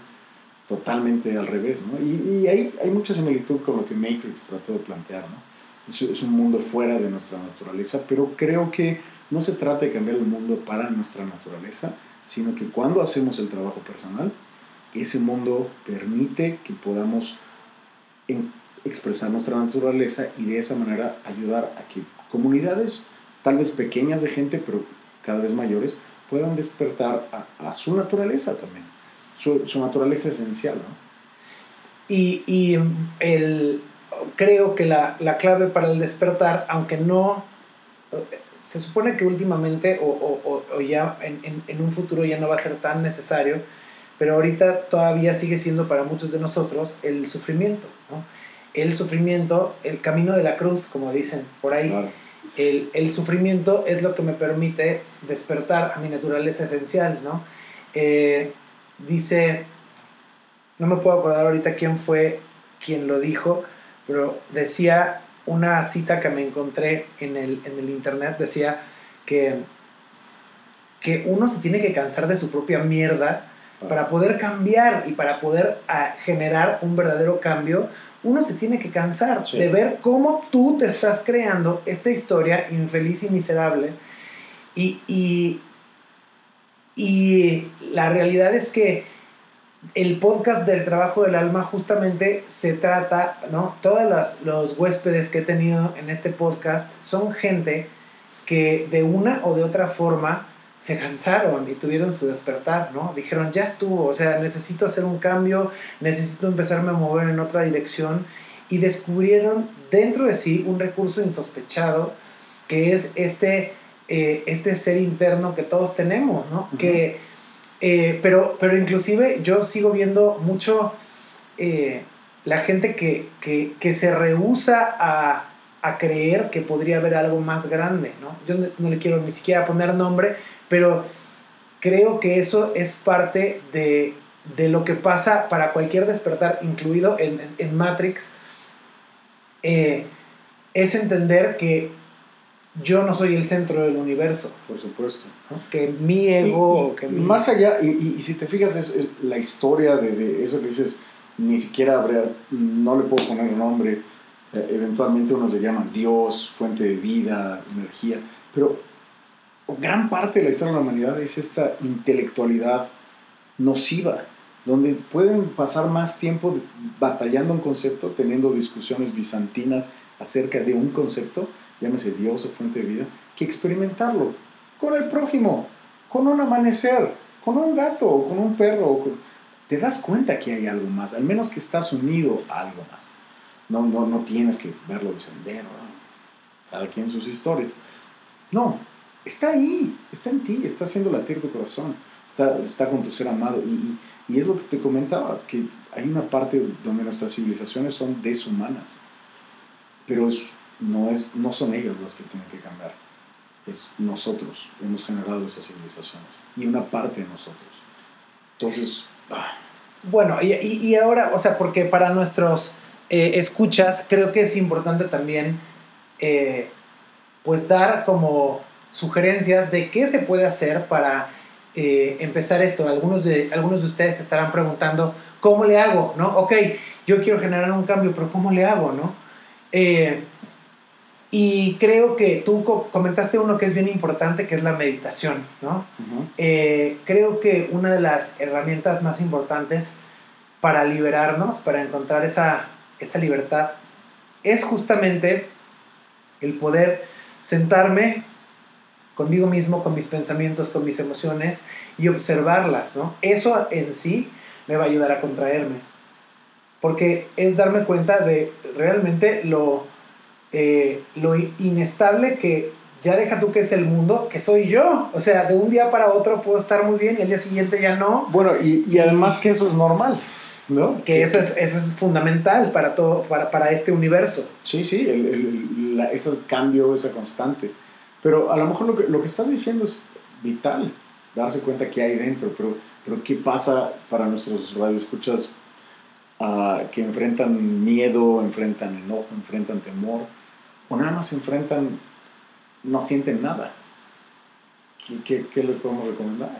totalmente al revés. Y, hay, hay, mucha similitud con lo que Matrix trató de plantear, ¿no? Es, un mundo fuera de nuestra naturaleza, pero creo que no se trata de cambiar el mundo para nuestra naturaleza, sino que cuando hacemos el trabajo personal, ese mundo permite que podamos expresar nuestra naturaleza y de esa manera ayudar a que comunidades, tal vez pequeñas de gente, pero cada vez mayores, puedan despertar a, a su naturaleza también su, naturaleza esencial. ¿no? Y, y el, creo que la, la, clave para el despertar, aunque no, se supone que últimamente o, o, o ya en, en, un futuro ya no va a ser tan necesario, pero ahorita todavía sigue siendo para muchos de nosotros el sufrimiento. ¿no? El sufrimiento, el camino de la cruz, como dicen por ahí. El, el, sufrimiento es lo que me permite despertar a mi naturaleza esencial, ¿no? Eh, dice, no me puedo acordar ahorita quién fue quien lo dijo, pero decía una cita que me encontré en el, internet, decía que, que uno se tiene que cansar de su propia mierda para poder cambiar y para poder ah, generar un verdadero cambio, uno se tiene que cansar de ver cómo tú te estás creando esta historia infeliz y miserable y, y la realidad es que el podcast del trabajo del alma justamente se trata, ¿no? Todos los huéspedes que he tenido en este podcast son gente que de una o de otra forma se cansaron y tuvieron su despertar, ¿no? Dijeron, ya estuvo, o sea, necesito hacer un cambio, necesito empezarme a mover en otra dirección y descubrieron dentro de sí un recurso insospechado que es este eh, este ser interno que todos tenemos, ¿no? que, eh, pero, pero inclusive yo sigo viendo mucho eh, la gente que, que, se rehúsa a, a, creer que podría haber algo más grande, ¿no? Yo no, le quiero ni siquiera poner nombre, pero creo que eso es parte de, de lo que pasa para cualquier despertar, incluido en, en Matrix, es entender que yo no soy el centro del universo. Por supuesto. Que mi ego... que Más allá, y, si te fijas, es, la historia de, eso que dices, ni siquiera no le puedo poner nombre, eh, eventualmente unos le llaman Dios, fuente de vida, energía, pero gran parte de la historia de la humanidad es esta intelectualidad nociva, donde pueden pasar más tiempo batallando un concepto, teniendo discusiones bizantinas acerca de un concepto, llámese Dios o fuente de vida, que experimentarlo con el prójimo, con un amanecer, con un gato o con un perro. Te das cuenta que hay algo más, al menos que estás unido a algo más. No, no, no tienes que verlo descender, cada quien sus historias. No, está ahí, está en ti, está haciendo latir tu corazón, está, está con tu ser amado. Y, y, es lo que te comentaba, que hay una parte donde nuestras civilizaciones son deshumanas, pero no, es, no son ellos los que tienen que cambiar, es nosotros, hemos generado esas civilizaciones y una parte de nosotros. Entonces... Ah. Bueno, y, y, ahora, o sea, porque para nuestros eh, escuchas creo que es importante también, eh, pues dar como sugerencias de qué se puede hacer para eh, empezar esto. Algunos de, algunos de ustedes estarán preguntando, ¿cómo le hago? ¿No? Ok, yo quiero generar un cambio, pero ¿cómo le hago? ¿No? Y creo que tú comentaste uno que es bien importante, que es la meditación, ¿no? Eh, creo que una de las herramientas más importantes para liberarnos, para encontrar esa, esa libertad, es justamente el poder sentarme conmigo mismo, con mis pensamientos, con mis emociones y observarlas, ¿no? Eso en sí me va a ayudar a contraerme. Porque es darme cuenta de realmente lo eh, lo inestable que ya deja tú que es el mundo, que soy yo. O sea, de un día para otro puedo estar muy bien y el día siguiente ya no. Bueno, y, y además que eso es normal. ¿No? Que eso es, eso es fundamental para todo, para, para este universo. Sí, sí, el, el, la, ese cambio, esa constante. Pero a lo mejor lo que, lo que estás diciendo es vital, darse cuenta que hay dentro, pero, pero ¿qué pasa para nuestros radioescuchas uh, que enfrentan miedo, enfrentan enojo, enfrentan temor, o nada más enfrentan, no sienten nada? ¿Qué, qué, qué les podemos recomendar?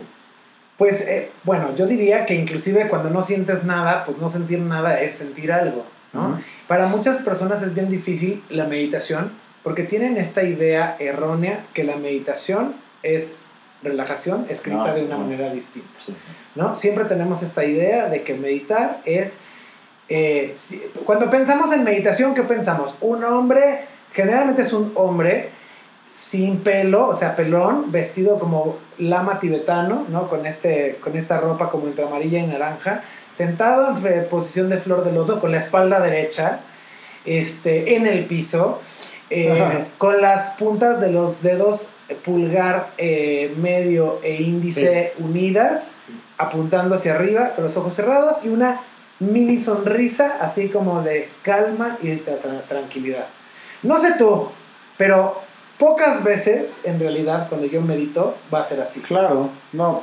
Pues eh, bueno, yo diría que inclusive cuando no sientes nada, pues no sentir nada es sentir algo, ¿no? Uh -huh. Para muchas personas es bien difícil la meditación porque tienen esta idea errónea que la meditación es relajación escrita no, de una no. manera distinta, sí. ¿no? Siempre tenemos esta idea de que meditar es... Eh, si, cuando pensamos en meditación, ¿qué pensamos? Un hombre, generalmente es un hombre sin pelo, o sea, pelón, vestido como lama tibetano, ¿no? Con, este, con esta ropa como entre amarilla y naranja, sentado en posición de flor de loto, con la espalda derecha, este, en el piso, eh, con las puntas de los dedos pulgar, eh, medio e índice sí. unidas, apuntando hacia arriba, con los ojos cerrados y una mini sonrisa así como de calma y de tra tranquilidad. No sé tú, pero pocas veces, en realidad, cuando yo medito, va a ser así. Claro, no.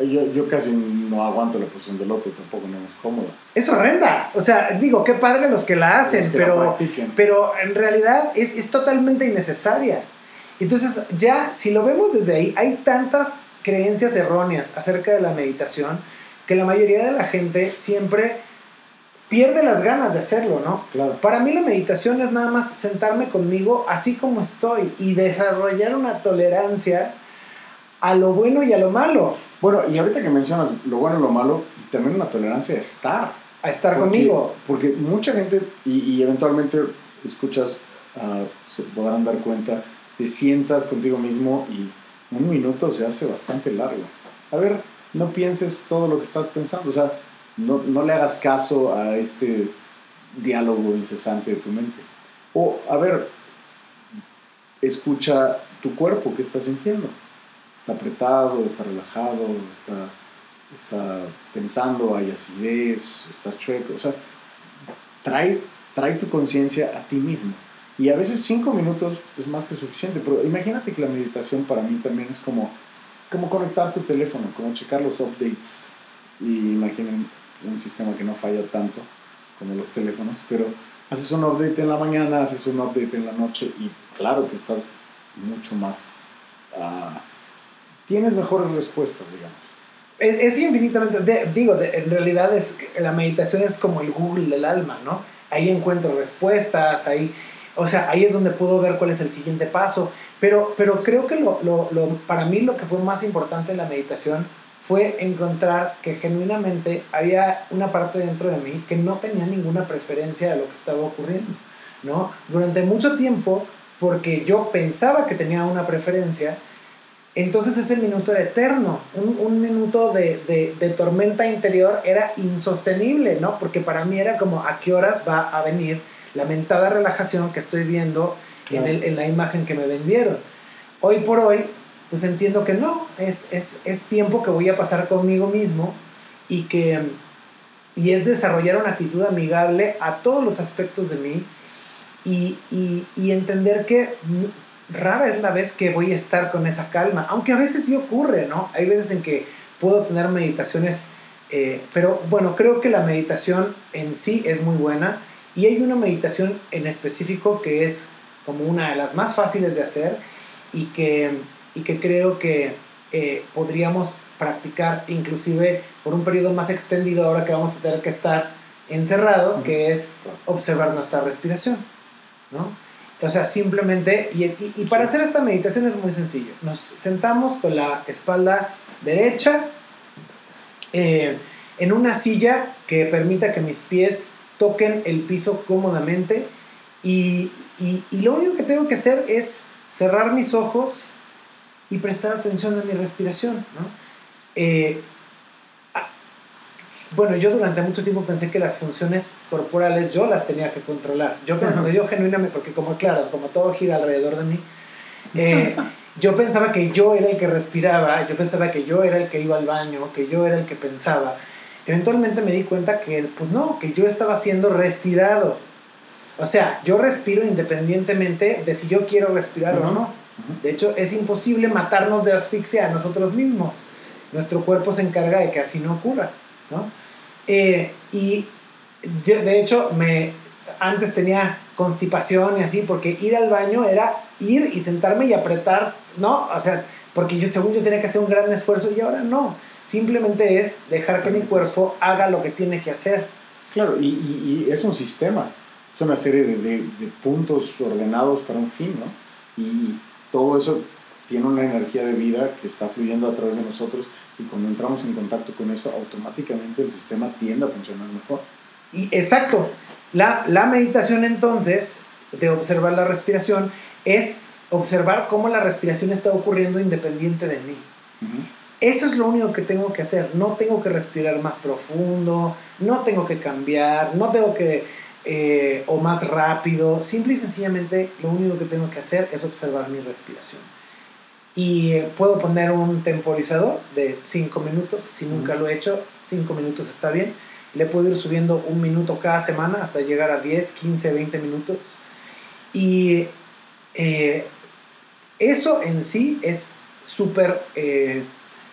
Yo, yo casi no aguanto la posición del otro, tampoco no es cómoda. Es horrenda. O sea, digo, qué padre los que la hacen, que pero, la pero en realidad es, es totalmente innecesaria. Entonces, ya, si lo vemos desde ahí, hay tantas creencias erróneas acerca de la meditación que la mayoría de la gente siempre pierde las ganas de hacerlo, ¿no? Claro. Para mí la meditación es nada más sentarme conmigo así como estoy y desarrollar una tolerancia a lo bueno y a lo malo. Bueno, y ahorita que mencionas lo bueno y lo malo, también una tolerancia a estar. A estar porque, conmigo. Porque mucha gente, y, y eventualmente escuchas, uh, se podrán dar cuenta, te sientas contigo mismo y un minuto se hace bastante largo. A ver, no pienses todo lo que estás pensando, o sea, no, no, le hagas caso a este diálogo incesante de tu mente. O, a ver, escucha tu cuerpo, ¿qué está sintiendo? ¿Está apretado? ¿Está relajado? ¿Está, está pensando? ¿Hay acidez? ¿Está chueco? O sea, trae, trae tu conciencia a ti mismo. Y a veces cinco minutos es más que suficiente, pero imagínate que la meditación para mí también es como, como conectar tu teléfono, como checar los updates. Y imaginen un sistema que no falla tanto como los teléfonos, pero haces un update en la mañana, haces un update en la noche y claro que estás mucho más... Uh, tienes mejores respuestas, digamos. Es, es infinitamente, de, digo, de, en realidad es, la meditación es como el Google del alma, ¿no? Ahí encuentro respuestas, ahí, o sea, ahí es donde puedo ver cuál es el siguiente paso, pero, pero creo que lo, lo, lo, para mí lo que fue más importante en la meditación fue encontrar que genuinamente había una parte dentro de mí que no tenía ninguna preferencia de lo que estaba ocurriendo, ¿no? Durante mucho tiempo, porque yo pensaba que tenía una preferencia, entonces ese minuto era eterno, un, un minuto de, de, de, tormenta interior era insostenible, ¿no? Porque para mí era como, ¿a qué horas va a venir la mentada relajación que estoy viendo claro. en, el, en la imagen que me vendieron? Hoy por hoy pues entiendo que no, es, es, es tiempo que voy a pasar conmigo mismo y que y es desarrollar una actitud amigable a todos los aspectos de mí y, y, y, entender que rara es la vez que voy a estar con esa calma, aunque a veces sí ocurre, ¿no? Hay veces en que puedo tener meditaciones, eh, pero bueno, creo que la meditación en sí es muy buena y hay una meditación en específico que es como una de las más fáciles de hacer y que y que creo que eh, podríamos practicar inclusive por un periodo más extendido ahora que vamos a tener que estar encerrados, que es observar nuestra respiración, ¿no? O sea, simplemente, y, y, y para hacer esta meditación es muy sencillo. Nos sentamos con la espalda derecha eh, en una silla que permita que mis pies toquen el piso cómodamente y, y, y lo único que tengo que hacer es cerrar mis ojos y prestar atención a mi respiración. ¿no? Eh, bueno, yo durante mucho tiempo pensé que las funciones corporales yo las tenía que controlar. Yo, uh yo genuinamente, porque como claro, como todo gira alrededor de mí, eh, yo pensaba que yo era el que respiraba, yo pensaba que yo era el que iba al baño, que yo era el que pensaba. eventualmente me di cuenta que, pues no, que yo estaba siendo respirado. O sea, yo respiro independientemente de si yo quiero respirar o no. De hecho, es imposible matarnos de asfixia a nosotros mismos. Nuestro cuerpo se encarga de que así no ocurra. ¿no? Eh, y de hecho, me, antes tenía constipación y así, porque ir al baño era ir y sentarme y apretar, ¿no? O sea, porque yo según yo tenía que hacer un gran esfuerzo y ahora no. Simplemente es dejar que mi cuerpo haga lo que tiene que hacer. Claro, y, y, es un sistema, es una serie de, de, puntos ordenados para un fin, ¿no? Y, todo eso tiene una energía de vida que está fluyendo a través de nosotros y cuando entramos en contacto con eso, automáticamente el sistema tiende a funcionar mejor. Y exacto, la, la meditación entonces, de observar la respiración, es observar cómo la respiración está ocurriendo independiente de mí. Eso es lo único que tengo que hacer. No tengo que respirar más profundo, no tengo que cambiar, no tengo que... Eh, o más rápido. Simple y sencillamente lo único que tengo que hacer es observar mi respiración. Y puedo poner un temporizador de 5 minutos. Si nunca lo he hecho, 5 minutos está bien. Le puedo ir subiendo un minuto cada semana hasta llegar a 10, 15, 20 minutos. Y eh, eso en sí es súper eh,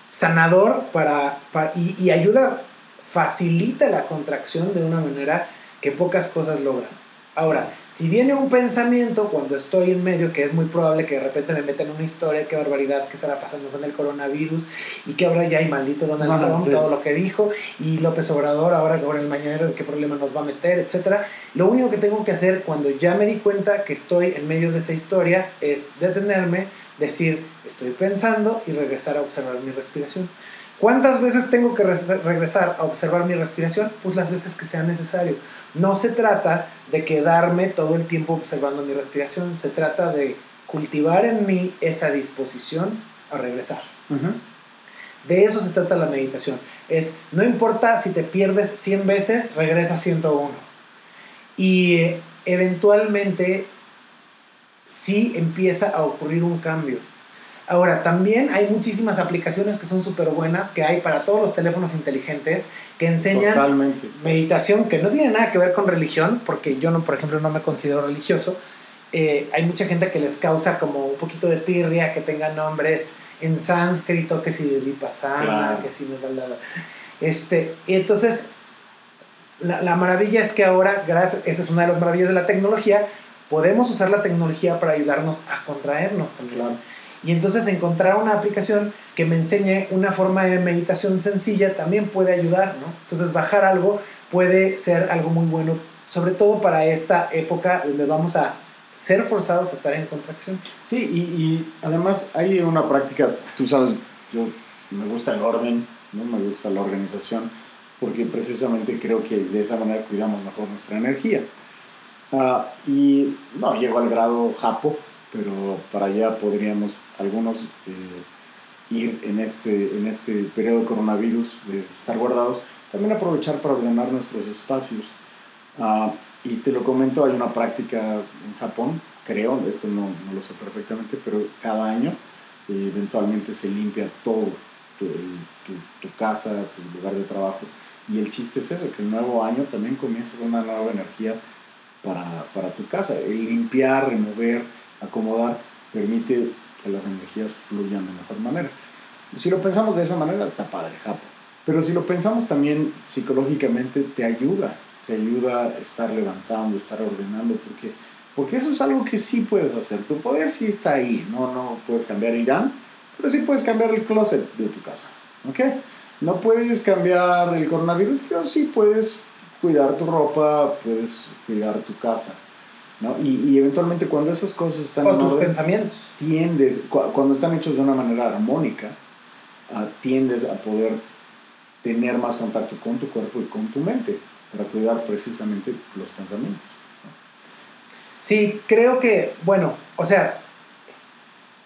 sanador para, y, ayuda, facilita la contracción de una manera que pocas cosas logran. Ahora, si viene un pensamiento cuando estoy en medio, que es muy probable que de repente me metan una historia, qué barbaridad, qué estará pasando con el coronavirus, y que ahora ya hay maldito Donald Trump, todo lo que dijo, y López Obrador, ahora con el mañanero, qué problema nos va a meter, etc. Lo único que tengo que hacer cuando ya me di cuenta que estoy en medio de esa historia es detenerme, decir, estoy pensando y regresar a observar mi respiración. ¿Cuántas veces tengo que regresar a observar mi respiración? Pues las veces que sea necesario. No se trata de quedarme todo el tiempo observando mi respiración, se trata de cultivar en mí esa disposición a regresar. De eso se trata la meditación. Es, no importa si te pierdes 100 veces, regresa 101. Y eh, eventualmente sí empieza a ocurrir un cambio. Ahora, también hay muchísimas aplicaciones que son súper buenas, que hay para todos los teléfonos inteligentes, que enseñan meditación, que no tiene nada que ver con religión, porque yo, no, por ejemplo, no me considero religioso. Eh, hay mucha gente que les causa como un poquito de tirria que tengan nombres en sánscrito, que si de vipassana, que si de... Este, y entonces, la, la, maravilla es que ahora, gracias, esa es una de las maravillas de la tecnología, podemos usar la tecnología para ayudarnos a contraernos también. Y entonces encontrar una aplicación que me enseñe una forma de meditación sencilla también puede ayudar, ¿no? Entonces bajar algo puede ser algo muy bueno, sobre todo para esta época donde vamos a ser forzados a estar en contracción. Sí, y, además hay una práctica, tú sabes, yo me gusta el orden, ¿no? me gusta la organización, porque precisamente creo que de esa manera cuidamos mejor nuestra energía. Uh, y no llego al grado japo, pero para allá podríamos algunos eh, ir en este, en este periodo de coronavirus, de estar guardados, también aprovechar para ordenar nuestros espacios. Uh, y te lo comento, hay una práctica en Japón, creo, esto no, no lo sé perfectamente, pero cada año eh, eventualmente se limpia todo, tu, tu, tu, casa, tu lugar de trabajo. Y el chiste es eso, que el nuevo año también comienza con una nueva energía para, para tu casa. El limpiar, remover, acomodar, permite que las energías fluyan de mejor manera. Si lo pensamos de esa manera, está padre, Japo. Pero si lo pensamos también psicológicamente, te ayuda, te ayuda a estar levantando, estar ordenando, porque, porque eso es algo que sí puedes hacer. Tu poder sí está ahí, no, no puedes cambiar Irán, pero sí puedes cambiar el closet de tu casa. ¿Ok? No puedes cambiar el coronavirus, pero sí puedes cuidar tu ropa, puedes cuidar tu casa. ¿No? Y, eventualmente cuando esas cosas están... O tus pensamientos. Tiendes, cuando están hechos de una manera armónica, ah, tiendes a poder tener más contacto con tu cuerpo y con tu mente para cuidar precisamente los pensamientos. Sí, creo que, bueno, o sea,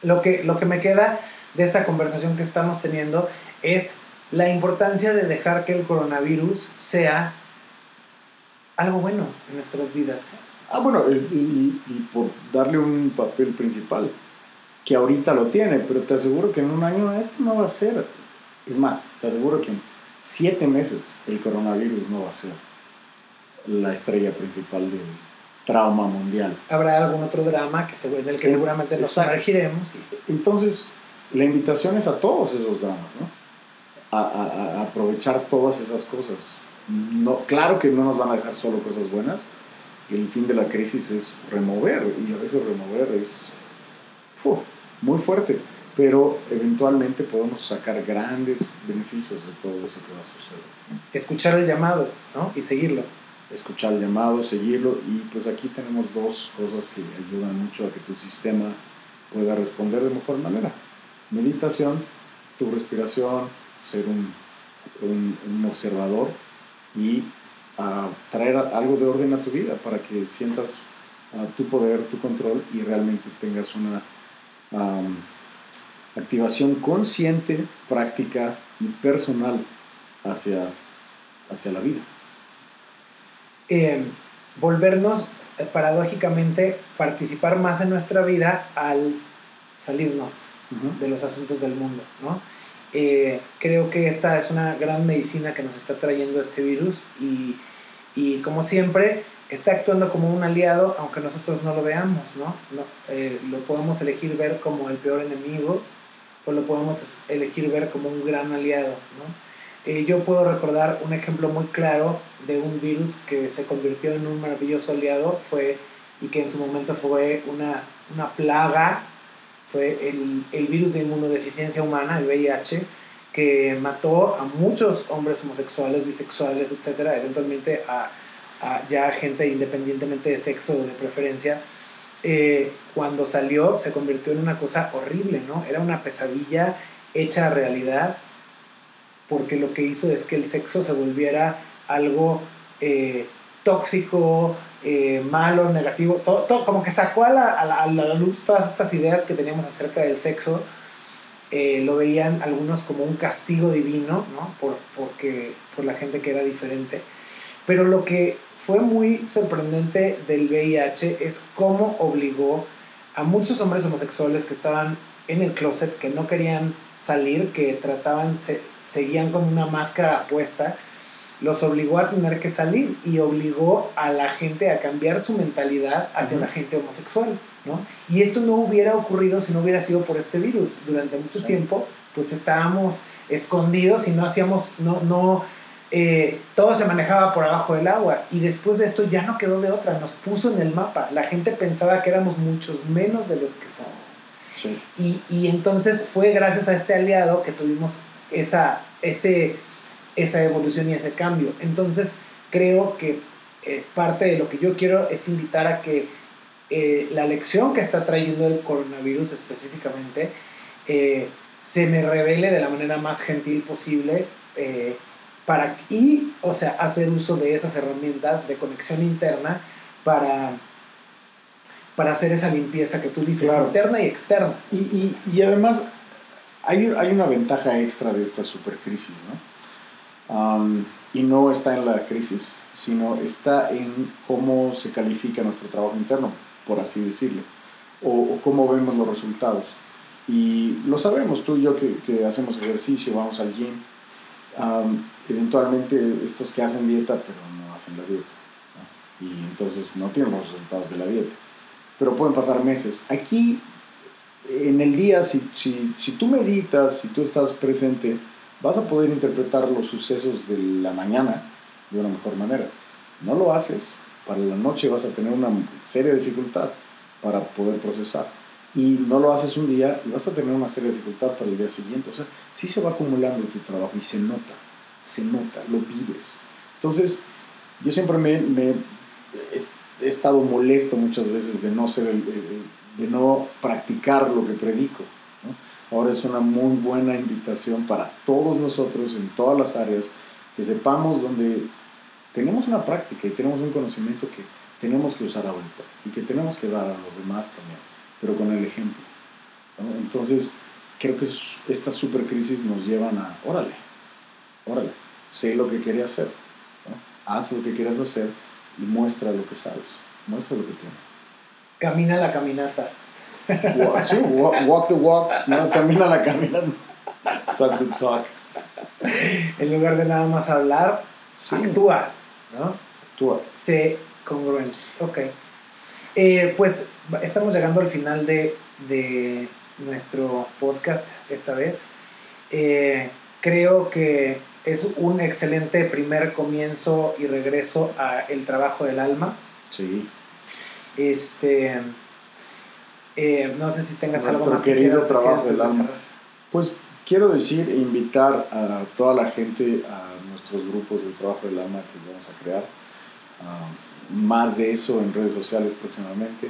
lo que, lo que me queda de esta conversación que estamos teniendo es la importancia de dejar que el coronavirus sea algo bueno en nuestras vidas. Ah, bueno, y, por darle un papel principal, que ahorita lo tiene, pero te aseguro que en un año esto no va a ser. Es más, te aseguro que siete meses el coronavirus no va a ser la estrella principal del trauma mundial. Habrá algún otro drama que se, en el que Eh, seguramente nos sumergiremos. y- Entonces, la invitación es a todos esos dramas, ¿no? A, a- a aprovechar todas esas cosas. No, claro que no nos van a dejar solo cosas buenas. El fin de la crisis es remover, y a veces remover es uf, muy fuerte, pero eventualmente podemos sacar grandes beneficios de todo eso que va a suceder. escuchar el llamado ¿no? y seguirlo. escuchar el llamado, seguirlo y pues aquí tenemos dos cosas que ayudan mucho a que tu sistema pueda responder de mejor manera. Meditación, tu respiración, ser un, un- un observador y ah, traer a- algo de orden a tu vida para que sientas ah, tu poder, tu control y realmente tengas una activación consciente, práctica y personal hacia, hacia la vida. eh, volvernos eh, paradójicamente participar más en nuestra vida al salirnos de los asuntos del mundo, ¿no? Eh, creo que esta es una gran medicina que nos está trayendo este virus y, y como siempre está actuando como un aliado aunque nosotros no lo veamos, ¿no? No, eh, lo podemos elegir ver como el peor enemigo o lo podemos elegir ver como un gran aliado, ¿no? Eh, yo puedo recordar un ejemplo muy claro de un virus que se convirtió en un maravilloso aliado fue, y que en su momento fue una, una plaga, fue el, el virus de inmunodeficiencia humana, el VIH, que mató a muchos hombres homosexuales, bisexuales, etcétera, eventualmente a, ya gente independientemente de sexo o de preferencia. Eh, cuando salió se convirtió en una cosa horrible, ¿no? Era una pesadilla hecha realidad porque lo que hizo es que el sexo se volviera algo eh, tóxico, eh, malo, negativo, todo, todo- como que sacó a la, a, la, luz todas estas ideas que teníamos acerca del sexo. Eh, lo veían algunos como un castigo divino, ¿no? Por, porque, por la gente que era diferente. Pero lo que fue muy sorprendente del VIH es cómo obligó a muchos hombres homosexuales que estaban en el closet, que no querían salir, que trataban, se, seguían con una máscara puesta, los obligó a tener que salir y obligó a la gente a cambiar su mentalidad hacia la gente homosexual, ¿no? Y esto no hubiera ocurrido si no hubiera sido por este virus. Durante mucho Sí. tiempo, pues estábamos escondidos y no hacíamos, no, no, eh, todo se manejaba por abajo del agua. Y después de esto ya no quedó de otra, nos puso en el mapa. La gente pensaba que éramos muchos menos de los que somos. Sí. Y, y entonces fue gracias a este aliado que tuvimos esa, ese, esa evolución y ese cambio. Entonces creo que eh, parte de lo que yo quiero es invitar a que eh, la lección que está trayendo el coronavirus específicamente eh, se me revele de la manera más gentil posible para, y, o sea, hacer uso de esas herramientas de conexión interna para, para hacer esa limpieza que tú dices, Claro. interna y externa. Y, y, y además hay, hay una ventaja extra de esta supercrisis, ¿no? Am, y no está en la crisis, sino está en cómo se califica nuestro trabajo interno, por así decirlo, o, o cómo vemos los resultados. Y lo sabemos tú y yo que, que hacemos ejercicio, vamos al gym. am, eventualmente estos que hacen dieta, pero no hacen la dieta. ¿no? Y entonces no tienen los resultados de la dieta. Pero pueden pasar meses. Aquí en el día, si, si, si tú meditas, si tú estás presente, vas a poder interpretar los sucesos de la mañana de una mejor manera. No lo haces, para la noche vas a tener una seria dificultad para poder procesar. Y no lo haces un día y vas a tener una seria dificultad para el día siguiente. O sea, sí se va acumulando tu trabajo y se nota, se nota, lo vives. Entonces, yo siempre me, me he, estado molesto muchas veces de no ser el- de no practicar lo que predico. Ahora es una muy buena invitación para todos nosotros en todas las áreas que sepamos donde tenemos una práctica y tenemos un conocimiento que tenemos que usar ahorita y que tenemos que dar a los demás también, pero con el ejemplo. ¿no? Entonces, creo que es- estas supercrisis nos llevan a, órale, órale, sé lo que quería hacer, ¿no? haz lo que quieras hacer y muestra lo que sabes, muestra lo que tienes. Camina la caminata. Walk, sí, walk, walk the walk, no, camina la caminata. Talk the talk. en lugar de nada más hablar, actúa, ¿no? Actúa. Sé congruente. Ok. Eh, pues estamos llegando al final de, de nuestro podcast esta vez. Eh, creo que es un excelente primer comienzo y regreso a el trabajo del alma. Sí. Este, eh, no sé si tengas Nuestro algo más que querido decir trabajo antes del de. Pues quiero decir invitar a toda la gente a nuestros grupos de trabajo del alma que vamos a crear. Más de eso en redes sociales próximamente.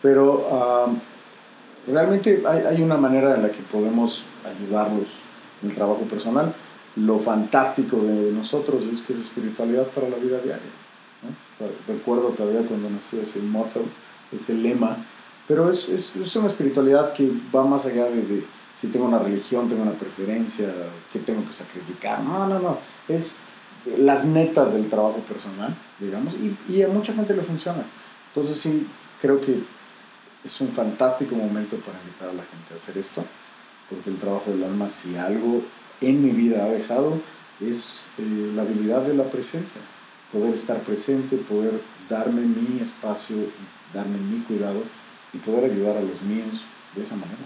Pero realmente hay, hay una manera en la que podemos ayudarlos en el trabajo personal. Lo fantástico de nosotros es que es espiritualidad para la vida diaria. ¿no? Recuerdo todavía cuando nació ese motto, ese lema, pero es, es, es una espiritualidad que va más allá de, de si tengo una religión, tengo una preferencia, que tengo que sacrificar. No, no, no. Es las netas del trabajo personal, digamos, y, y a mucha gente le funciona. Entonces sí, creo que es un fantástico momento para invitar a la gente a hacer esto, porque el trabajo del alma, si algo en mi vida ha dejado, es eh, la habilidad de la presencia, poder estar presente, poder darme mi espacio, darme mi cuidado y poder ayudar a los míos de esa manera.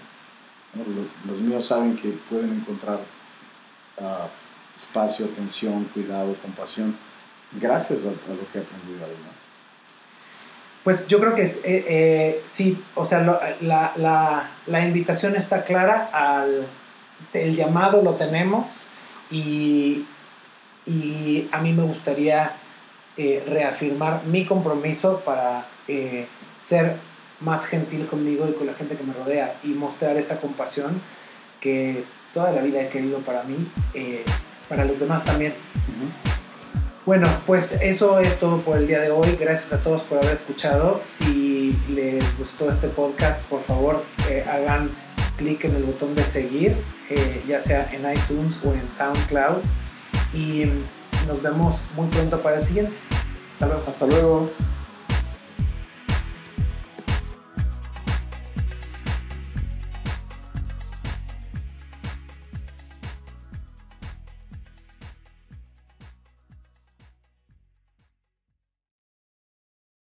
Los míos saben que pueden encontrar ah, espacio, atención, cuidado, compasión, gracias a, a lo que he aprendido ahí. ¿no? Pues yo creo que eh, eh, sí, o sea, la, la- la invitación está clara, al, el llamado lo tenemos y, y a mí me gustaría eh, reafirmar mi compromiso para ser más gentil conmigo y con la gente que me rodea y mostrar esa compasión que toda la vida he querido para mí, eh, para los demás también. Bueno, pues eso es todo por el día de hoy. Gracias a todos por haber escuchado. Si les gustó este podcast, por favor eh, hagan clic en el botón de seguir, eh, ya sea en iTunes o en SoundCloud. Y nos vemos muy pronto para el siguiente. Hasta luego. Hasta luego.